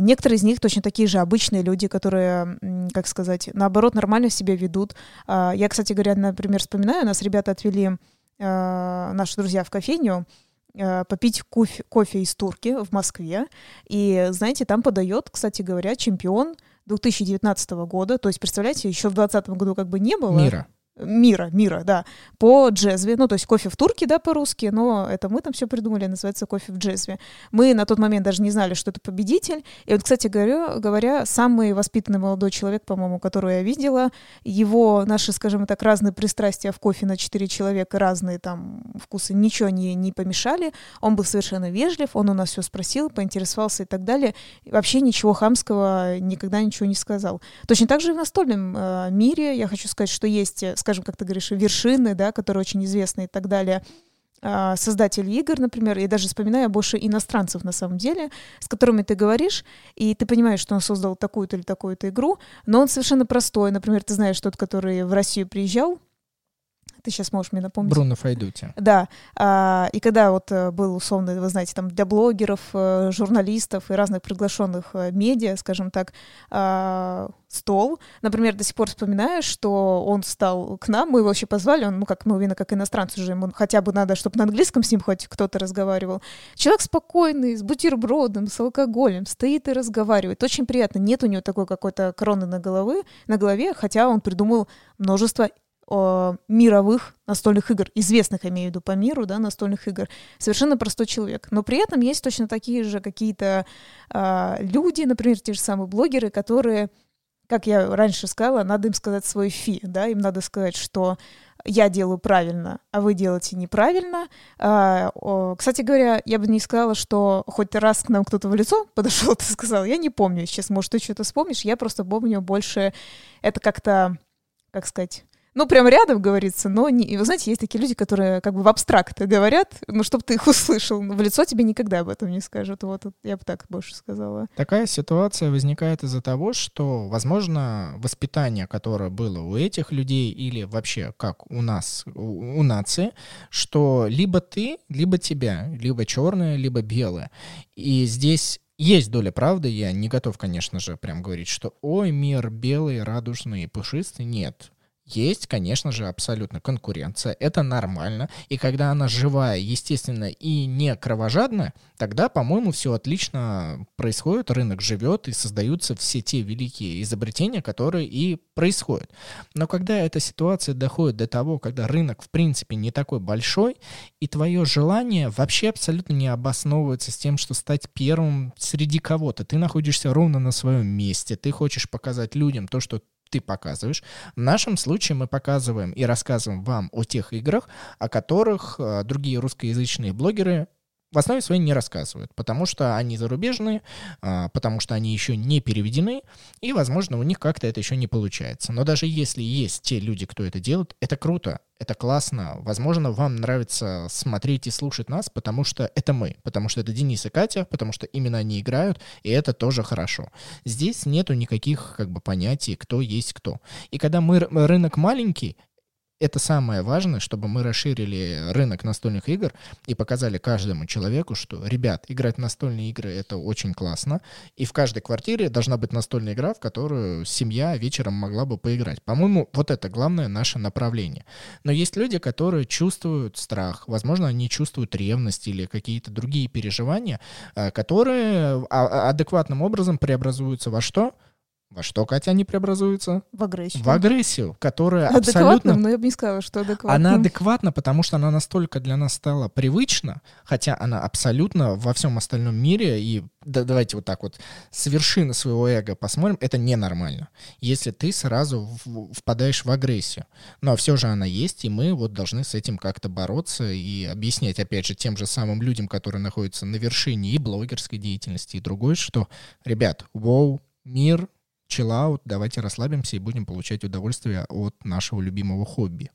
некоторые из них точно такие же обычные люди, которые, как сказать, наоборот, нормально себя ведут. А, я, кстати говоря, например, вспоминаю, нас ребята отвели, а, наши друзья, в кофейню, попить кофе, кофе из турки в Москве. И, знаете, там подает, кстати говоря, чемпион 2019 года. То есть, представляете, еще в 2020 году как бы не было. Мира мира, мира, да, по джезве, ну, то есть кофе в турке, да, по-русски, но это мы там все придумали, называется кофе в джезве. Мы на тот момент даже не знали, что это победитель, и вот, кстати говоря, говоря самый воспитанный молодой человек, по-моему, которого я видела, его, наши, скажем так, разные пристрастия в кофе на четыре человека, разные там вкусы, ничего не, не помешали, он был совершенно вежлив, он у нас все спросил, поинтересовался и так далее, и вообще ничего хамского никогда ничего не сказал. Точно так же и в настольном э, мире, я хочу сказать, что есть, скажем, как ты говоришь, вершины, да, которые очень известны и так далее, а, создатели игр, например, я даже вспоминаю больше иностранцев на самом деле, с которыми ты говоришь, и ты понимаешь, что он создал такую-то или такую-то игру, но он совершенно простой. Например, ты знаешь тот, который в Россию приезжал, ты сейчас можешь мне напомнить. Бруно Файдути. Да. А, и когда вот э, был условно, вы знаете, там для блогеров, э, журналистов и разных приглашенных э, медиа, скажем так, а, стол. Например, до сих пор вспоминаю, что он стал к нам, мы его вообще позвали, он, ну, как мы видно, как иностранец уже, ему хотя бы надо, чтобы на английском с ним хоть кто-то разговаривал. Человек спокойный, с бутербродом, с алкоголем, стоит и разговаривает. Очень приятно. Нет у него такой какой-то кроны на, головы, на голове, хотя он придумал множество мировых настольных игр, известных, имею в виду по миру, да, настольных игр, совершенно простой человек. Но при этом есть точно такие же какие-то э, люди, например, те же самые блогеры, которые, как я раньше сказала, надо им сказать свой фи, да, им надо сказать, что я делаю правильно, а вы делаете неправильно. А, кстати говоря, я бы не сказала, что хоть раз к нам кто-то в лицо подошел, ты сказал, я не помню сейчас, может, ты что-то вспомнишь, я просто помню больше это как-то, как сказать, ну, прям рядом говорится, но не... вы знаете, есть такие люди, которые как бы в абстракт говорят, ну, чтобы ты их услышал, в лицо тебе никогда об этом не скажут. Вот я бы так больше сказала. Такая ситуация возникает из-за того, что, возможно, воспитание, которое было у этих людей или вообще как у нас, у, у нации, что либо ты, либо тебя, либо черное, либо белое. И здесь есть доля правды, я не готов, конечно же, прям говорить, что ой, мир белый, радужный, пушистый. Нет, есть, конечно же, абсолютно конкуренция, это нормально, и когда она живая, естественно, и не кровожадная, тогда, по-моему, все отлично происходит, рынок живет, и создаются все те великие изобретения, которые и происходят. Но когда эта ситуация доходит до того, когда рынок, в принципе, не такой большой, и твое желание вообще абсолютно не обосновывается с тем, что стать первым среди кого-то, ты находишься ровно на своем месте, ты хочешь показать людям то, что ты показываешь. В нашем случае мы показываем и рассказываем вам о тех играх, о которых э, другие русскоязычные блогеры в основе своей не рассказывают, потому что они зарубежные, а, потому что они еще не переведены, и, возможно, у них как-то это еще не получается. Но даже если есть те люди, кто это делает, это круто, это классно. Возможно, вам нравится смотреть и слушать нас, потому что это мы, потому что это Денис и Катя, потому что именно они играют, и это тоже хорошо. Здесь нету никаких как бы понятий, кто есть кто. И когда мы рынок маленький, это самое важное, чтобы мы расширили рынок настольных игр и показали каждому человеку, что, ребят, играть в настольные игры — это очень классно, и в каждой квартире должна быть настольная игра, в которую семья вечером могла бы поиграть. По-моему, вот это главное наше направление. Но есть люди, которые чувствуют страх, возможно, они чувствуют ревность или какие-то другие переживания, э, которые а, а, адекватным образом преобразуются во что — во что, Катя, они преобразуются? В агрессию. В агрессию, которая адекватно, абсолютно... но я бы не сказала, что адекватно. Она адекватна, потому что она настолько для нас стала привычна, хотя она абсолютно во всем остальном мире, и да, давайте вот так вот с вершины своего эго посмотрим, это ненормально, если ты сразу в, впадаешь в агрессию. Но все же она есть, и мы вот должны с этим как-то бороться и объяснять, опять же, тем же самым людям, которые находятся на вершине и блогерской деятельности, и другой, что, ребят, воу, мир чиллаут, давайте расслабимся и будем получать удовольствие от нашего любимого хобби.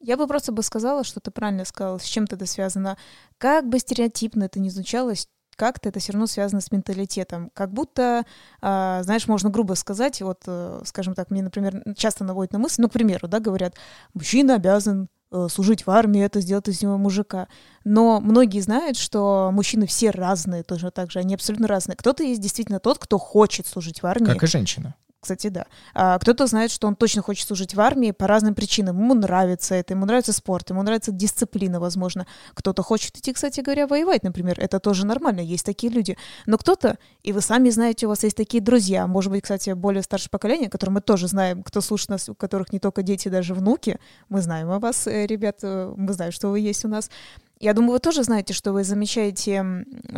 Я бы просто бы сказала, что ты правильно сказала, с чем это связано. Как бы стереотипно это ни звучалось, как-то это все равно связано с менталитетом. Как будто, э, знаешь, можно грубо сказать, вот, э, скажем так, мне, например, часто наводит на мысль, ну, к примеру, да, говорят, мужчина обязан служить в армии, это сделать из него мужика. Но многие знают, что мужчины все разные, тоже так же, они абсолютно разные. Кто-то есть действительно тот, кто хочет служить в армии. Как и женщина кстати, да. А кто-то знает, что он точно хочет служить в армии по разным причинам. Ему нравится это, ему нравится спорт, ему нравится дисциплина, возможно. Кто-то хочет идти, кстати говоря, воевать, например. Это тоже нормально, есть такие люди. Но кто-то, и вы сами знаете, у вас есть такие друзья, может быть, кстати, более старшее поколение, которое мы тоже знаем, кто слушает нас, у которых не только дети, даже внуки. Мы знаем о вас, э, ребят, э, мы знаем, что вы есть у нас. Я думаю, вы тоже знаете, что вы замечаете,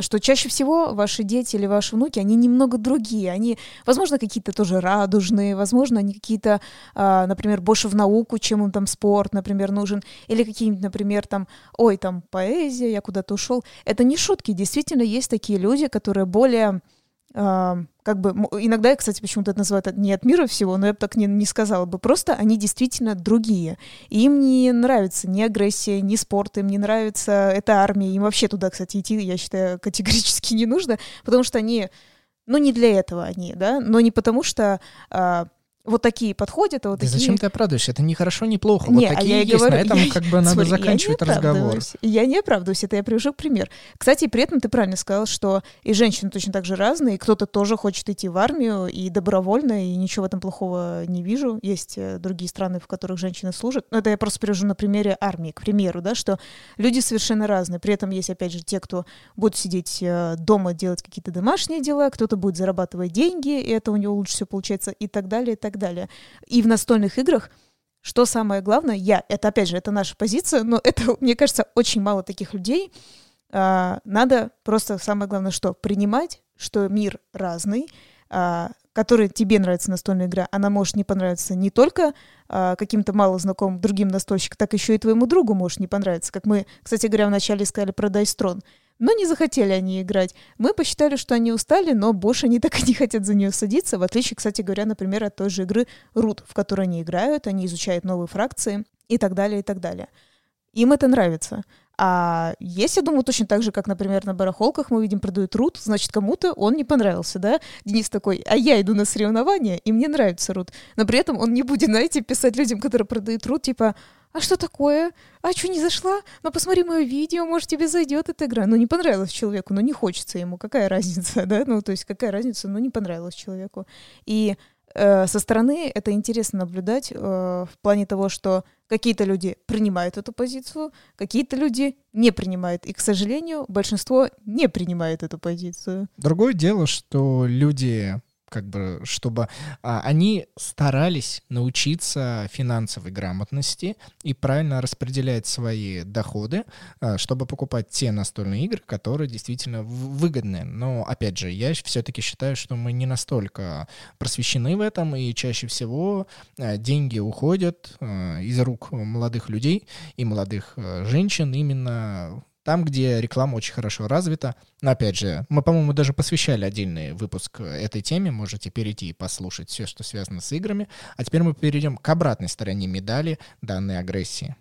что чаще всего ваши дети или ваши внуки, они немного другие. Они, возможно, какие-то тоже радужные, возможно, они какие-то, а, например, больше в науку, чем им там спорт, например, нужен. Или какие-нибудь, например, там, ой, там поэзия, я куда-то ушел. Это не шутки. Действительно, есть такие люди, которые более как бы, иногда, кстати, почему-то это называют не от мира всего, но я бы так не, не сказала бы. Просто они действительно другие. Им не нравится ни агрессия, ни спорт, им не нравится эта армия. Им вообще туда, кстати, идти, я считаю, категорически не нужно, потому что они, ну, не для этого они, да, но не потому что а, вот такие подходят, а вот да такие... зачем ты оправдываешься? Это не хорошо, не плохо. Не, вот такие а я есть. Говорю, На этом я, как бы надо смотри, заканчивать я разговор. Я не оправдываюсь, это я привожу пример. Кстати, при этом ты правильно сказал, что и женщины точно так же разные, и кто-то тоже хочет идти в армию, и добровольно, и ничего в этом плохого не вижу. Есть э, другие страны, в которых женщины служат. Но это я просто привожу на примере армии, к примеру, да, что люди совершенно разные. При этом есть, опять же, те, кто будет сидеть э, дома, делать какие-то домашние дела, кто-то будет зарабатывать деньги, и это у него лучше всего получается, и так далее, и так далее. И в настольных играх что самое главное, я, это опять же, это наша позиция, но это, мне кажется, очень мало таких людей. А, надо просто самое главное, что принимать, что мир разный, а, который тебе нравится настольная игра, она может не понравиться не только а, каким-то мало знакомым другим настольщикам, так еще и твоему другу может не понравиться. Как мы, кстати говоря, вначале сказали про Дайстрон. Но не захотели они играть. Мы посчитали, что они устали, но больше они так и не хотят за нее садиться, в отличие, кстати говоря, например, от той же игры Root, в которой они играют, они изучают новые фракции и так далее, и так далее. Им это нравится. А есть, я думаю, точно так же, как, например, на барахолках мы видим, продают рут, значит, кому-то он не понравился, да? Денис такой, а я иду на соревнования, и мне нравится рут. Но при этом он не будет, знаете, писать людям, которые продают рут, типа, а что такое? А что, не зашла? Ну, посмотри мое видео, может, тебе зайдет эта игра. Ну, не понравилось человеку, но не хочется ему. Какая разница, да? Ну, то есть, какая разница, ну, не понравилось человеку. И э, со стороны это интересно наблюдать э, в плане того, что какие-то люди принимают эту позицию, какие-то люди не принимают. И, к сожалению, большинство не принимает эту позицию. Другое дело, что люди как бы, чтобы а, они старались научиться финансовой грамотности и правильно распределять свои доходы, а, чтобы покупать те настольные игры, которые действительно выгодны. Но, опять же, я все-таки считаю, что мы не настолько просвещены в этом, и чаще всего а, деньги уходят а, из рук молодых людей и молодых а, женщин именно там, где реклама очень хорошо развита. Но опять же, мы, по-моему, даже посвящали отдельный выпуск этой теме, можете перейти и послушать все, что связано с играми. А теперь мы перейдем к обратной стороне медали данной агрессии.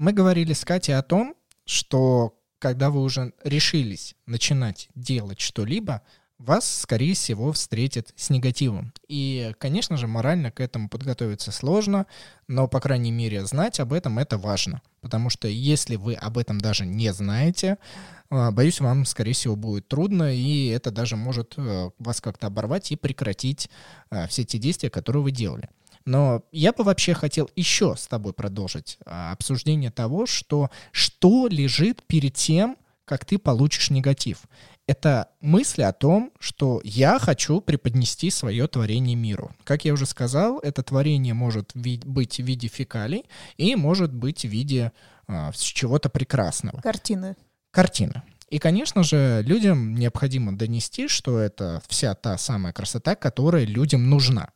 Мы говорили с Катей о том, что когда вы уже решились начинать делать что-либо, вас, скорее всего, встретят с негативом. И, конечно же, морально к этому подготовиться сложно, но, по крайней мере, знать об этом это важно. Потому что если вы об этом даже не знаете, а, боюсь, вам, скорее всего, будет трудно, и это даже может э, вас как-то оборвать и прекратить а, все те действия, которые вы делали. Но я бы вообще хотел еще с тобой продолжить обсуждение того, что что лежит перед тем, как ты получишь негатив. Это мысли о том, что я хочу преподнести свое творение миру. Как я уже сказал, это творение может быть в виде фекалий и может быть в виде а, чего-то прекрасного. Картины. Картина. И, конечно же, людям необходимо донести, что это вся та самая красота, которая людям нужна.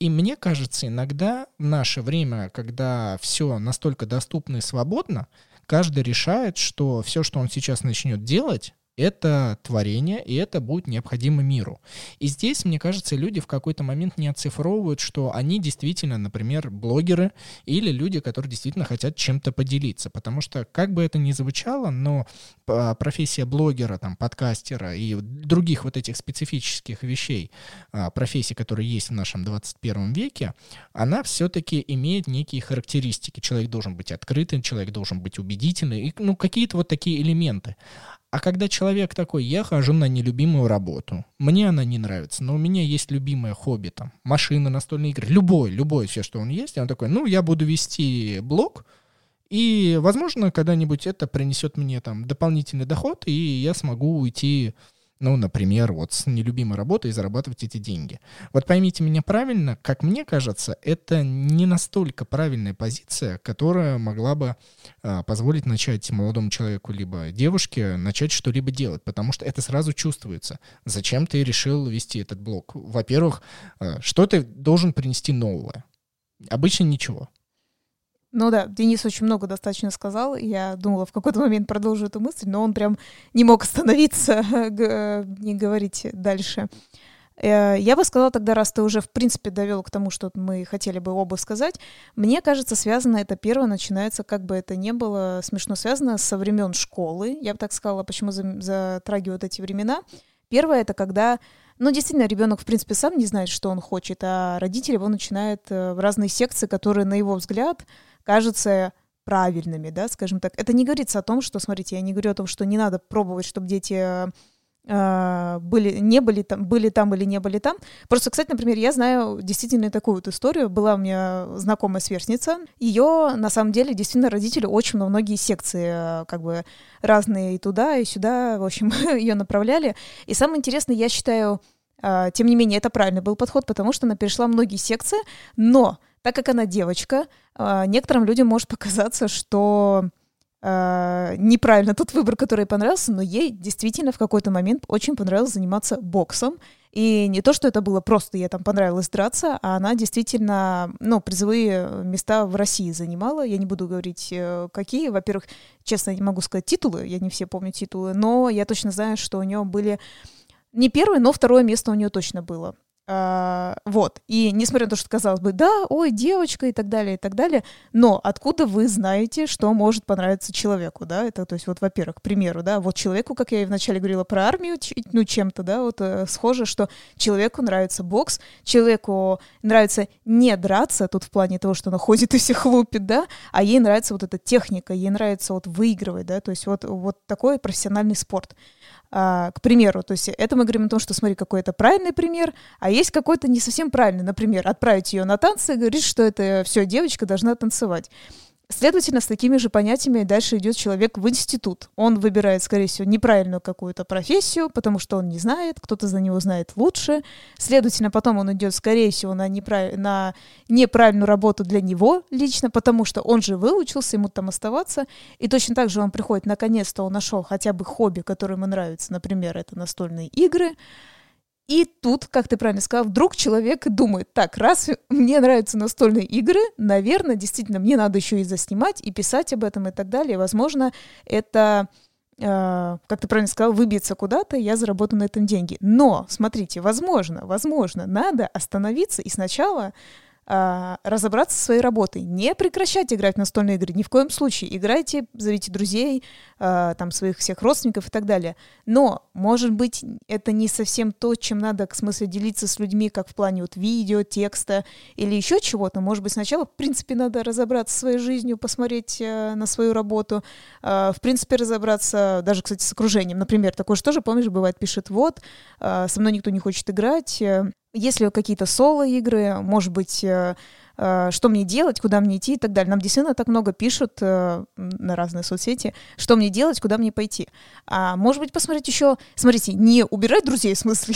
И мне кажется, иногда в наше время, когда все настолько доступно и свободно, каждый решает, что все, что он сейчас начнет делать, это творение, и это будет необходимо миру. И здесь, мне кажется, люди в какой-то момент не оцифровывают, что они действительно, например, блогеры или люди, которые действительно хотят чем-то поделиться. Потому что, как бы это ни звучало, но а, профессия блогера, там, подкастера и других вот этих специфических вещей, а, профессий, которые есть в нашем 21 веке, она все-таки имеет некие характеристики. Человек должен быть открытым, человек должен быть убедительным, и, ну, какие-то вот такие элементы. А когда человек такой, я хожу на нелюбимую работу, мне она не нравится, но у меня есть любимое хобби, там, машины, настольные игры, любой, любой все, что он есть, и он такой, ну, я буду вести блог, и, возможно, когда-нибудь это принесет мне там дополнительный доход, и я смогу уйти ну, например, вот с нелюбимой работой и зарабатывать эти деньги. Вот поймите меня правильно, как мне кажется, это не настолько правильная позиция, которая могла бы а, позволить начать молодому человеку либо девушке начать что-либо делать, потому что это сразу чувствуется. Зачем ты решил вести этот блог? Во-первых, а, что ты должен принести новое? Обычно ничего. Ну да, Денис очень много достаточно сказал. Я думала, в какой-то момент продолжу эту мысль, но он прям не мог остановиться, не говорить дальше. Э, я бы сказала тогда, раз ты уже, в принципе, довел к тому, что мы хотели бы оба сказать, мне кажется, связано это первое, начинается, как бы это ни было смешно связано, со времен школы. Я бы так сказала, почему затрагивают эти времена. Первое — это когда ну, действительно, ребенок, в принципе, сам не знает, что он хочет, а родители его начинают э, в разные секции, которые, на его взгляд, кажутся правильными, да, скажем так. Это не говорится о том, что, смотрите, я не говорю о том, что не надо пробовать, чтобы дети э, были, не были там, были там или не были там. Просто, кстати, например, я знаю действительно такую вот историю. Была у меня знакомая сверстница. Ее, на самом деле, действительно родители очень на многие секции, э, как бы разные и туда, и сюда, в общем, ее направляли. И самое интересное, я считаю, э, тем не менее, это правильный был подход, потому что она перешла многие секции, но так как она девочка, некоторым людям может показаться, что Uh, неправильно тот выбор, который ей понравился, но ей действительно в какой-то момент очень понравилось заниматься боксом. И не то, что это было просто ей там понравилось драться, а она действительно, ну, призовые места в России занимала. Я не буду говорить, э, какие. Во-первых, честно, не могу сказать титулы, я не все помню титулы, но я точно знаю, что у нее были не первое, но второе место у нее точно было. Uh, вот. И несмотря на то, что казалось бы, да, ой, девочка и так далее, и так далее, но откуда вы знаете, что может понравиться человеку, да? Это, то есть, вот, во-первых, к примеру, да, вот человеку, как я и вначале говорила про армию, ну, чем-то, да, вот э, схоже, что человеку нравится бокс, человеку нравится не драться, тут в плане того, что она ходит и всех лупит, да, а ей нравится вот эта техника, ей нравится вот выигрывать, да, то есть вот, вот такой профессиональный спорт. А, к примеру, то есть это мы говорим о том, что смотри, какой это правильный пример, а есть какой-то не совсем правильный, например, отправить ее на танцы и говорить, что это все, девочка должна танцевать. Следовательно, с такими же понятиями дальше идет человек в институт. Он выбирает, скорее всего, неправильную какую-то профессию, потому что он не знает, кто-то за него знает лучше. Следовательно, потом он идет, скорее всего, на, неправ... на неправильную работу для него лично, потому что он же выучился, ему там оставаться. И точно так же он приходит, наконец-то он нашел хотя бы хобби, которое ему нравится. Например, это настольные игры. И тут, как ты правильно сказал, вдруг человек думает, так, раз мне нравятся настольные игры, наверное, действительно, мне надо еще и заснимать, и писать об этом и так далее. Возможно, это Uh, как ты правильно сказал, выбьется куда-то, я заработаю на этом деньги. Но, смотрите, возможно, возможно, надо остановиться и сначала разобраться со своей работой. Не прекращать играть в настольные игры, ни в коем случае. Играйте, зовите друзей, а, там, своих всех родственников и так далее. Но, может быть, это не совсем то, чем надо, в смысле, делиться с людьми, как в плане вот видео, текста или еще чего-то. Может быть, сначала, в принципе, надо разобраться со своей жизнью, посмотреть э, на свою работу, э, в принципе, разобраться даже, кстати, с окружением. Например, такое же тоже, помнишь, бывает, пишет, вот, э, со мной никто не хочет играть, есть ли какие-то соло-игры, может быть, э, э, что мне делать, куда мне идти и так далее. Нам действительно так много пишут э, на разные соцсети, что мне делать, куда мне пойти. А может быть, посмотреть еще, смотрите, не убирать друзей, в смысле,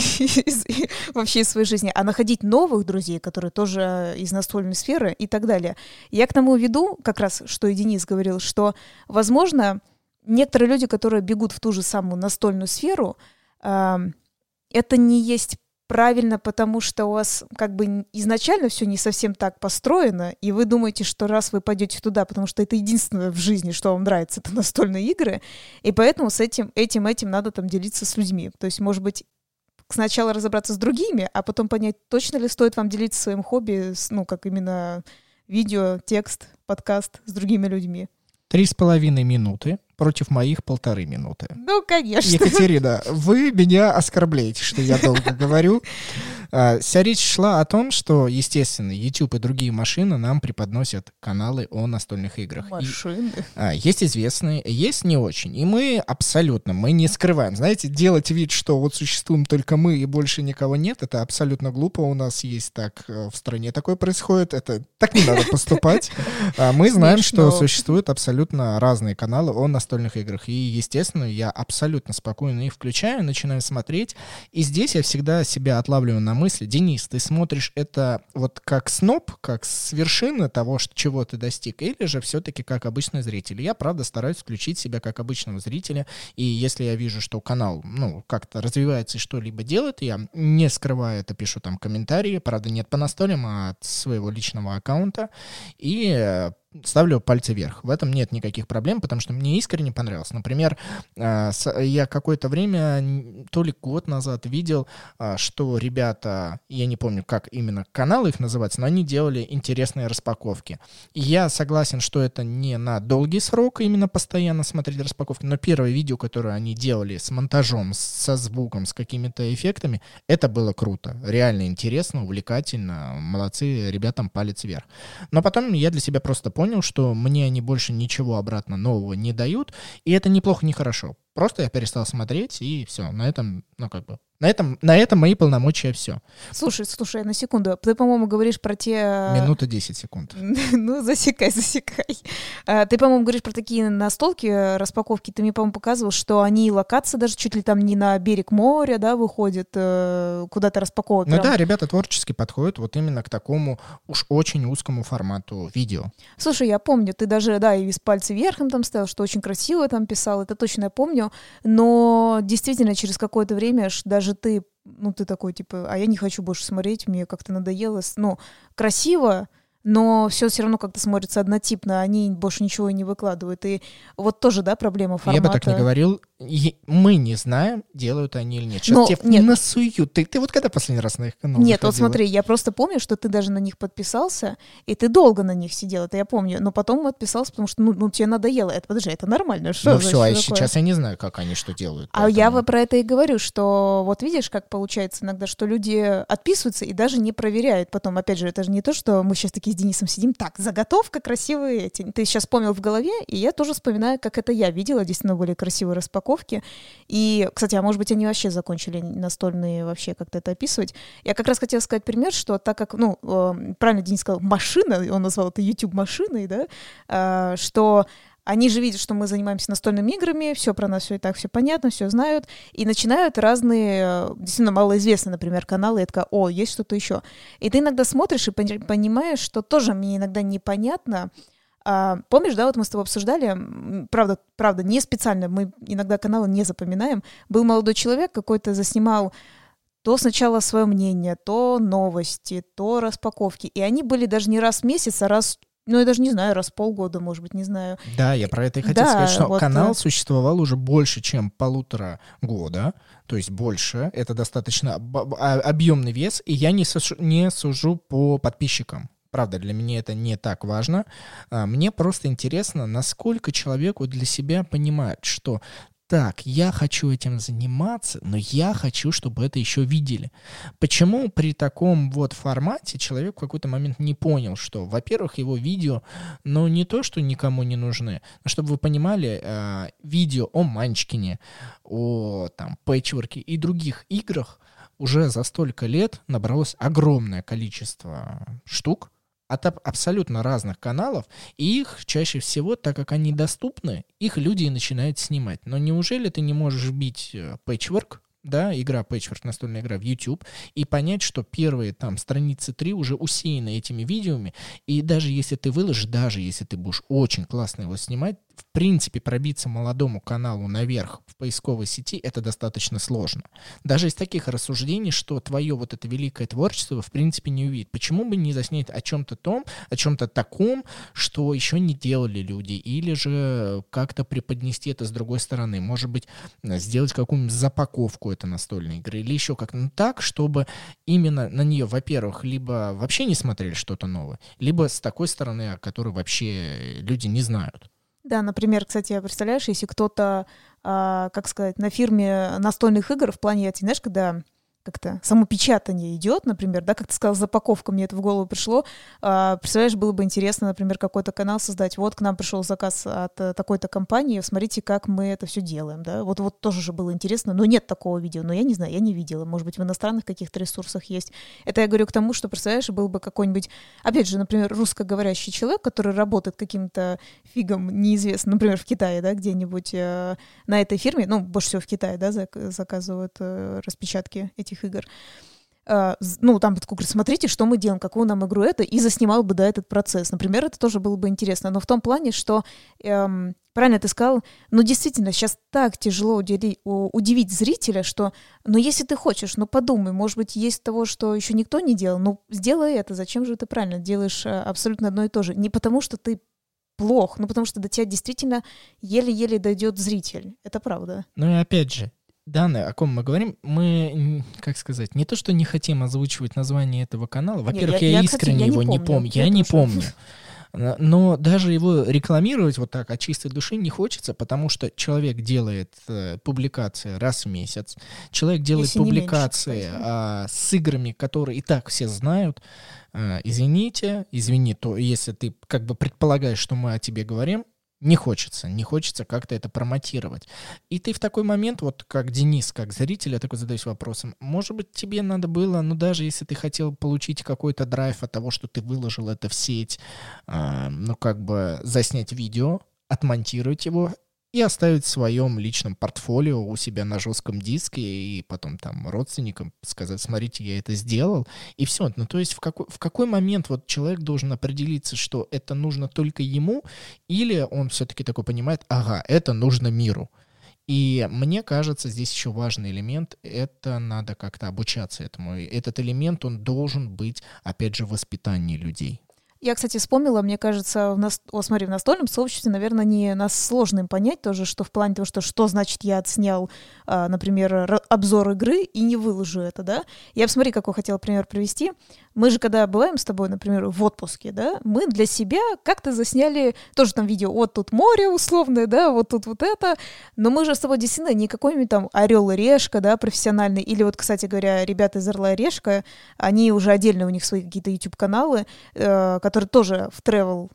вообще из своей жизни, а находить новых друзей, которые тоже из настольной сферы и так далее. Я к тому веду, как раз, что и Денис говорил, что, возможно, некоторые люди, которые бегут в ту же самую настольную сферу, это не есть правильно, потому что у вас как бы изначально все не совсем так построено, и вы думаете, что раз вы пойдете туда, потому что это единственное в жизни, что вам нравится, это настольные игры, и поэтому с этим, этим, этим надо там делиться с людьми. То есть, может быть, сначала разобраться с другими, а потом понять, точно ли стоит вам делиться своим хобби, ну, как именно видео, текст, подкаст с другими людьми. Три с половиной минуты против моих полторы минуты. Ну, конечно. Екатерина, вы меня оскорбляете, что я долго говорю. А, вся речь шла о том, что, естественно, YouTube и другие машины нам преподносят каналы о настольных играх. Машины? И, а, есть известные, есть не очень. И мы абсолютно, мы не скрываем. Знаете, делать вид, что вот существуем только мы и больше никого нет, это абсолютно глупо. У нас есть так э, в стране такое происходит. Это так не надо поступать. А, мы знаем, что существуют абсолютно разные каналы о настольных играх. И, естественно, я абсолютно спокойно их включаю, начинаю смотреть. И здесь я всегда себя отлавливаю на мысли. Денис, ты смотришь это вот как сноп, как с вершины того, чего ты достиг, или же все-таки как обычный зритель? Я, правда, стараюсь включить себя как обычного зрителя, и если я вижу, что канал, ну, как-то развивается и что-либо делает, я не скрываю это, пишу там комментарии, правда, нет по настолям, а от своего личного аккаунта, и э, ставлю пальцы вверх. В этом нет никаких проблем, потому что мне искренне понравилось. Например, а, я какое-то время, то ли год назад, видел, а, что ребята, я не помню, как именно каналы их называются, но они делали интересные распаковки. И я согласен, что это не на долгий срок именно постоянно смотреть распаковки, но первое видео, которое они делали с монтажом, со звуком, с какими-то эффектами, это было круто. Реально интересно, увлекательно. Молодцы, ребятам палец вверх. Но потом я для себя просто понял, понял, что мне они больше ничего обратно нового не дают, и это неплохо, не хорошо. Просто я перестал смотреть, и все. На этом, ну, как бы, на этом, на этом мои полномочия все. Слушай, слушай, на секунду. Ты, по-моему, говоришь про те... Минута 10 секунд. ну, засекай, засекай. А, ты, по-моему, говоришь про такие настолки, э, распаковки. Ты мне, по-моему, показывал, что они локация даже чуть ли там не на берег моря, да, выходят, э, куда-то распаковывают. Ну да, ребята творчески подходят вот именно к такому уж очень узкому формату видео. Слушай, я помню, ты даже, да, и с пальцы вверхом там ставил, что очень красиво там писал, это точно я помню, но действительно через какое-то время даже ты, ну, ты такой, типа, а я не хочу больше смотреть, мне как-то надоело. Ну, красиво, но все все равно как-то смотрится однотипно, они больше ничего и не выкладывают. И вот тоже, да, проблема формата. Я бы так не говорил. Мы не знаем, делают они или нет. Сейчас но, тебе нет. насуют. Ты, ты вот когда последний раз на их канал Нет, заходила? вот смотри, я просто помню, что ты даже на них подписался, и ты долго на них сидел, это я помню. Но потом отписался, потому что, ну, ну тебе надоело. Это, подожди, это нормально. Что ну все, а такое? сейчас я не знаю, как они что делают. А поэтому... я про это и говорю, что вот видишь, как получается иногда, что люди отписываются и даже не проверяют потом. Опять же, это же не то, что мы сейчас такие с Денисом сидим, так, заготовка, красивые эти. Ты сейчас вспомнил в голове, и я тоже вспоминаю, как это я видела, действительно были красивые распаковки. И, кстати, а может быть, они вообще закончили настольные вообще как-то это описывать. Я как раз хотела сказать пример, что так как, ну, э, правильно Денис сказал, машина, он назвал это YouTube-машиной, да, э, что они же видят, что мы занимаемся настольными играми, все про нас все и так все понятно, все знают, и начинают разные, э, действительно малоизвестные, например, каналы, и такая, о, есть что-то еще. И ты иногда смотришь и понимаешь, что тоже мне иногда непонятно, а, помнишь, да, вот мы с тобой обсуждали, правда, правда, не специально, мы иногда каналы не запоминаем. Был молодой человек, какой-то заснимал то сначала свое мнение, то новости, то распаковки. И они были даже не раз в месяц, а раз ну, я даже не знаю, раз в полгода, может быть, не знаю. Да, я про это и хотел да, сказать, что вот, канал э, существовал уже больше, чем полутора года, то есть больше, это достаточно а, объемный вес, и я не, сужу, не сужу по подписчикам. Правда, для меня это не так важно. А, мне просто интересно, насколько человеку для себя понимает, что так, я хочу этим заниматься, но я хочу, чтобы это еще видели. Почему при таком вот формате человек в какой-то момент не понял, что, во-первых, его видео, ну, не то, что никому не нужны, но чтобы вы понимали, э, видео о Манчкине, о там пэтчворке и других играх уже за столько лет набралось огромное количество штук, от абсолютно разных каналов, и их чаще всего, так как они доступны, их люди и начинают снимать. Но неужели ты не можешь бить пэтчворк, да, игра Patchwork, настольная игра в YouTube, и понять, что первые там страницы 3 уже усеяны этими видеоми, и даже если ты выложишь, даже если ты будешь очень классно его снимать, в принципе, пробиться молодому каналу наверх в поисковой сети это достаточно сложно. Даже из таких рассуждений, что твое вот это великое творчество в принципе не увидит. Почему бы не заснять о чем-то том, о чем-то таком, что еще не делали люди, или же как-то преподнести это с другой стороны. Может быть, сделать какую-нибудь запаковку этой настольной игры, или еще как-то ну, так, чтобы именно на нее, во-первых, либо вообще не смотрели что-то новое, либо с такой стороны, о которой вообще люди не знают. Да, например, кстати, представляешь, если кто-то, а, как сказать, на фирме настольных игр в плане, ты знаешь, когда как-то само печатание идет, например, да, как ты сказал, запаковка, мне это в голову пришло. А, представляешь, было бы интересно, например, какой-то канал создать. Вот к нам пришел заказ от а, такой-то компании, смотрите, как мы это все делаем, да. Вот, вот тоже же было интересно, но нет такого видео, но я не знаю, я не видела. Может быть, в иностранных каких-то ресурсах есть. Это я говорю к тому, что, представляешь, был бы какой-нибудь, опять же, например, русскоговорящий человек, который работает каким-то фигом неизвестным, например, в Китае, да, где-нибудь э, на этой фирме, ну, больше всего в Китае, да, заказывают э, распечатки этих этих игр. Uh, ну, там говорит, смотрите, что мы делаем, какую нам игру это, и заснимал бы, да, этот процесс. Например, это тоже было бы интересно. Но в том плане, что, эм, правильно ты сказал, ну, действительно, сейчас так тяжело удели, удивить зрителя, что, ну, если ты хочешь, ну, подумай, может быть, есть того, что еще никто не делал, ну, сделай это, зачем же ты правильно делаешь э, абсолютно одно и то же? Не потому, что ты плох, но потому что до тебя действительно еле-еле дойдет зритель. Это правда. Ну и опять же, данные, о ком мы говорим, мы, как сказать, не то, что не хотим озвучивать название этого канала. Во-первых, я, я, я искренне кстати, я его не помню. Я, я не помню. Но даже его рекламировать вот так от чистой души не хочется, потому что человек делает э, публикации раз в месяц, человек делает Если публикации меньше, а, с играми, которые и так все знают. А, извините, извини, то если ты как бы предполагаешь, что мы о тебе говорим, не хочется, не хочется как-то это промотировать. И ты в такой момент, вот как Денис, как зритель, я такой задаюсь вопросом, может быть, тебе надо было, ну даже если ты хотел получить какой-то драйв от того, что ты выложил это в сеть, э, ну как бы заснять видео, отмонтировать его и оставить в своем личном портфолио у себя на жестком диске и потом там родственникам сказать, смотрите, я это сделал, и все. Ну, то есть в какой, в какой момент вот человек должен определиться, что это нужно только ему, или он все-таки такой понимает, ага, это нужно миру. И мне кажется, здесь еще важный элемент, это надо как-то обучаться этому. И этот элемент, он должен быть, опять же, в воспитании людей. Я, кстати, вспомнила, мне кажется, в нас... О, смотри, в настольном сообществе, наверное, не нас сложно им понять тоже, что в плане того, что что значит я отснял, а, например, обзор игры и не выложу это, да. Я посмотри, какой хотела пример привести. Мы же, когда бываем с тобой, например, в отпуске, да, мы для себя как-то засняли тоже там видео, вот тут море условное, да, вот тут вот это, но мы же с тобой действительно не какой-нибудь там орел и решка, да, профессиональный, или вот, кстати говоря, ребята из орла и решка, они уже отдельно у них свои какие-то YouTube-каналы, э, которые тоже в travel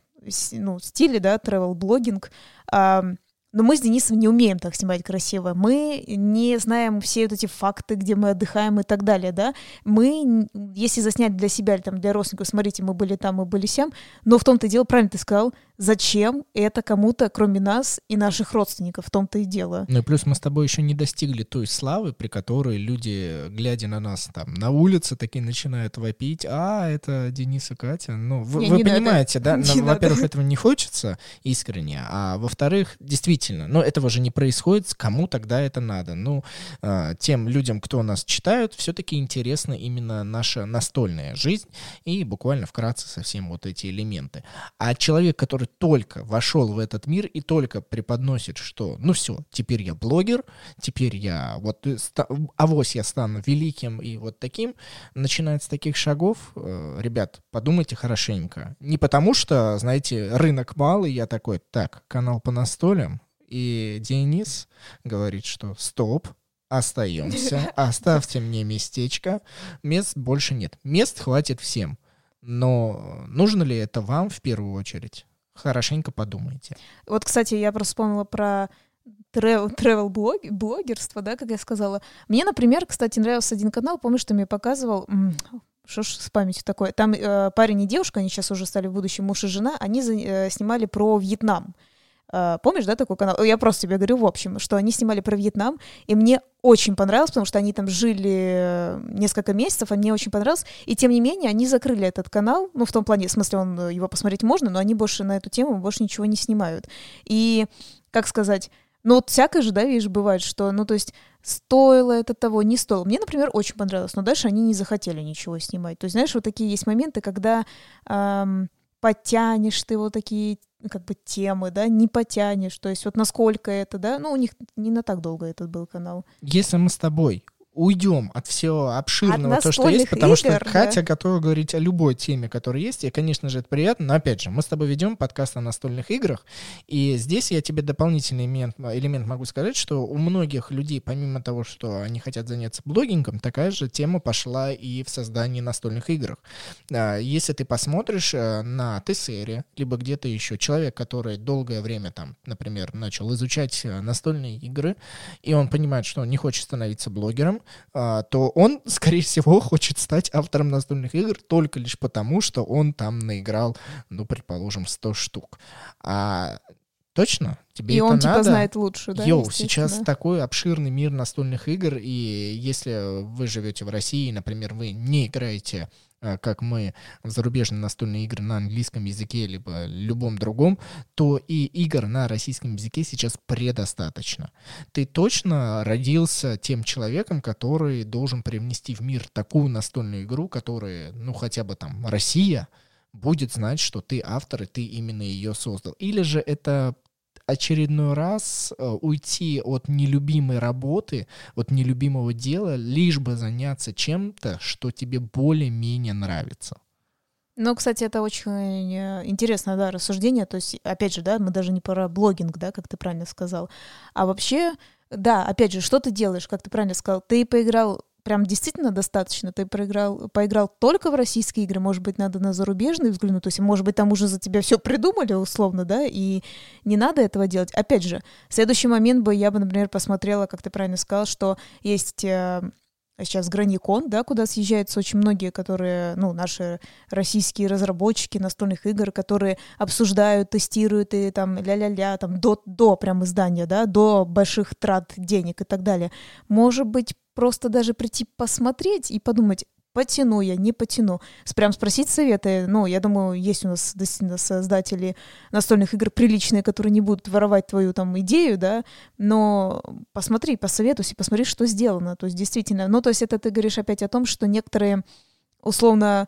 ну, стиле, да, travel блогинг, но мы с Денисом не умеем так снимать красиво. Мы не знаем все вот эти факты, где мы отдыхаем и так далее, да. Мы, если заснять для себя или там для родственников, смотрите, мы были там, мы были сям, но в том-то дело, правильно ты сказал, зачем это кому-то, кроме нас и наших родственников, в том-то и дело. Ну и плюс мы с тобой еще не достигли той славы, при которой люди, глядя на нас там на улице, такие начинают вопить, а, это Денис и Катя. Ну, вы, Не, вы не надо. понимаете, да? Надо. Во-первых, этого не хочется искренне, а во-вторых, действительно, ну, этого же не происходит, кому тогда это надо? Ну, а, тем людям, кто нас читают, все-таки интересна именно наша настольная жизнь и буквально вкратце совсем вот эти элементы. А человек, который только вошел в этот мир и только преподносит, что, ну все, теперь я блогер, теперь я вот, э, авось я стану великим и вот таким, начинает с таких шагов, э, ребят, подумайте хорошенько. Не потому что, знаете, рынок малый, я такой, так, канал по настолям, и Денис говорит, что стоп, остаемся, оставьте мне местечко, мест больше нет. Мест хватит всем. Но нужно ли это вам в первую очередь? Хорошенько подумайте. Вот, кстати, я просто вспомнила про тревел блогерство, да, как я сказала. Мне, например, кстати, нравился один канал, помню, что мне показывал, что ж с памятью такое, там э, парень и девушка, они сейчас уже стали в будущем муж и жена, они э, снимали про Вьетнам. Э, помнишь, да, такой канал? Я просто тебе говорю, в общем, что они снимали про Вьетнам, и мне очень понравилось, потому что они там жили э, несколько месяцев, а мне очень понравилось. И тем не менее, они закрыли этот канал, ну, в том плане, в смысле, он, э, его посмотреть можно, но они больше на эту тему больше ничего не снимают. И, как сказать, ну, вот всякое же, да, видишь, бывает, что, ну, то есть, стоило это того, не стоило. Мне, например, очень понравилось, но дальше они не захотели ничего снимать. То есть, знаешь, вот такие есть моменты, когда ам, подтянешь ты вот такие как бы темы, да, не потянешь, то есть вот насколько это, да, ну, у них не на так долго этот был канал. Если мы с тобой уйдем от всего обширного, От то, что есть, потому что игр, да. Катя готова говорить о любой теме, которая есть, и, конечно же, это приятно, но, опять же, мы с тобой ведем подкаст о настольных играх, и здесь я тебе дополнительный элемент, элемент могу сказать, что у многих людей, помимо того, что они хотят заняться блогингом, такая же тема пошла и в создании настольных игр. А, Если ты посмотришь э, на Тессере, либо где-то еще, человек, который долгое время там, например, начал изучать э, настольные игры, и он понимает, что он не хочет становиться блогером, то он, скорее всего, хочет стать автором настольных игр только лишь потому, что он там наиграл, ну, предположим, 100 штук. А точно? Тебе И это он, типа, надо? знает лучше, да? Йоу, сейчас такой обширный мир настольных игр, и если вы живете в России, например, вы не играете, как мы, зарубежные настольные игры на английском языке, либо любом другом, то и игр на российском языке сейчас предостаточно. Ты точно родился тем человеком, который должен привнести в мир такую настольную игру, которая, ну, хотя бы там Россия, будет знать, что ты автор, и ты именно ее создал. Или же это очередной раз э, уйти от нелюбимой работы, от нелюбимого дела, лишь бы заняться чем-то, что тебе более-менее нравится. Ну, кстати, это очень э, интересное, да, рассуждение. То есть, опять же, да, мы даже не про блогинг, да, как ты правильно сказал. А вообще, да, опять же, что ты делаешь, как ты правильно сказал? Ты поиграл прям действительно достаточно. Ты проиграл, поиграл только в российские игры, может быть, надо на зарубежные взглянуть. То есть, может быть, там уже за тебя все придумали, условно, да, и не надо этого делать. Опять же, следующий момент бы я бы, например, посмотрела, как ты правильно сказал, что есть э, сейчас Граникон, да, куда съезжаются очень многие, которые, ну, наши российские разработчики настольных игр, которые обсуждают, тестируют и там ля-ля-ля, там до, до прям издания, да, до больших трат денег и так далее. Может быть, просто даже прийти посмотреть и подумать, потяну я, не потяну. Прям спросить советы. Ну, я думаю, есть у нас действительно создатели настольных игр приличные, которые не будут воровать твою там идею, да, но посмотри, посоветуйся, посмотри, что сделано. То есть действительно, ну, то есть это ты говоришь опять о том, что некоторые условно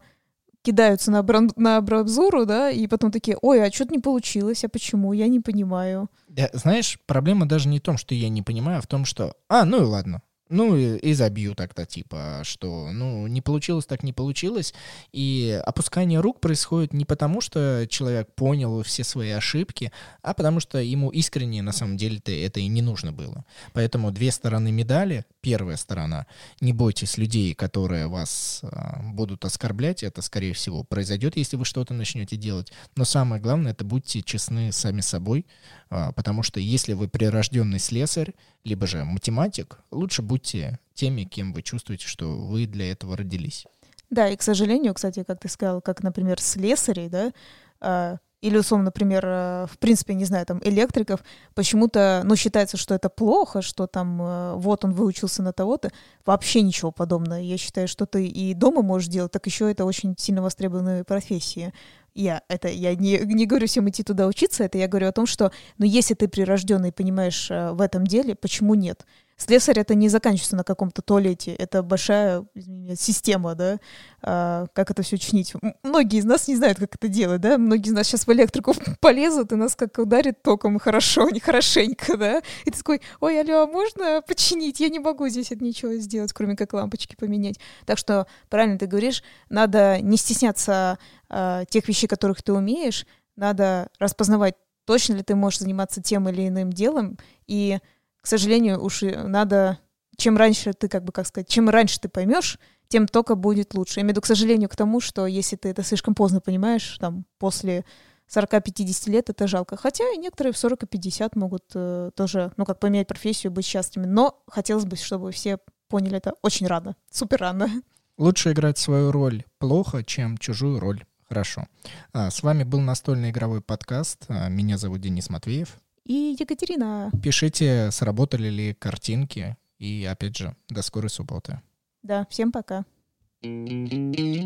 кидаются на, бран- на абразуру, да, и потом такие, ой, а что-то не получилось, а почему, я не понимаю. Да, знаешь, проблема даже не в том, что я не понимаю, а в том, что, а, ну и ладно, ну и, и забью тогда, типа, что, ну, не получилось, так не получилось. И опускание рук происходит не потому, что человек понял все свои ошибки, а потому что ему искренне, на самом деле-то, это и не нужно было. Поэтому две стороны медали. Первая сторона. Не бойтесь людей, которые вас а, будут оскорблять. Это, скорее всего, произойдет, если вы что-то начнете делать. Но самое главное, это будьте честны сами собой, потому что если вы прирожденный слесарь, либо же математик, лучше будьте теми, кем вы чувствуете, что вы для этого родились. Да, и, к сожалению, кстати, как ты сказал, как, например, слесарей, да, а, или, условно, например, э, в принципе, не знаю, там, электриков, почему-то, ну, считается, что это плохо, что там, вот он выучился на того-то. Вообще ничего подобного. Я считаю, что ты и дома можешь делать, так еще это очень сильно востребованная профессия. Я, это, я не, не говорю всем идти туда учиться, это я говорю о том, что, ну, если ты прирожденный, понимаешь э, в этом деле, почему нет? Слесарь это не заканчивается на каком-то туалете, это большая система, да, а, как это все чинить. Многие из нас не знают, как это делать, да, многие из нас сейчас в электрику полезут, и нас как ударит током хорошо, не хорошенько, да, и ты такой, ой, алло, а можно починить? Я не могу здесь от ничего сделать, кроме как лампочки поменять. Так что, правильно ты говоришь, надо не стесняться а, тех вещей, которых ты умеешь, надо распознавать, точно ли ты можешь заниматься тем или иным делом, и к сожалению, уж надо, чем раньше ты, как бы, как сказать, чем раньше ты поймешь, тем только будет лучше. Я имею в виду, к сожалению, к тому, что если ты это слишком поздно понимаешь, там, после 40-50 лет, это жалко. Хотя и некоторые в 40 и 50 могут э, тоже, ну, как поменять профессию, быть счастливыми. Но хотелось бы, чтобы все поняли это очень рано, супер рано. Лучше играть свою роль плохо, чем чужую роль Хорошо. А, с вами был настольный игровой подкаст. А, меня зовут Денис Матвеев. И Екатерина. Пишите, сработали ли картинки. И опять же, до скорой субботы. Да, всем пока. Thank you.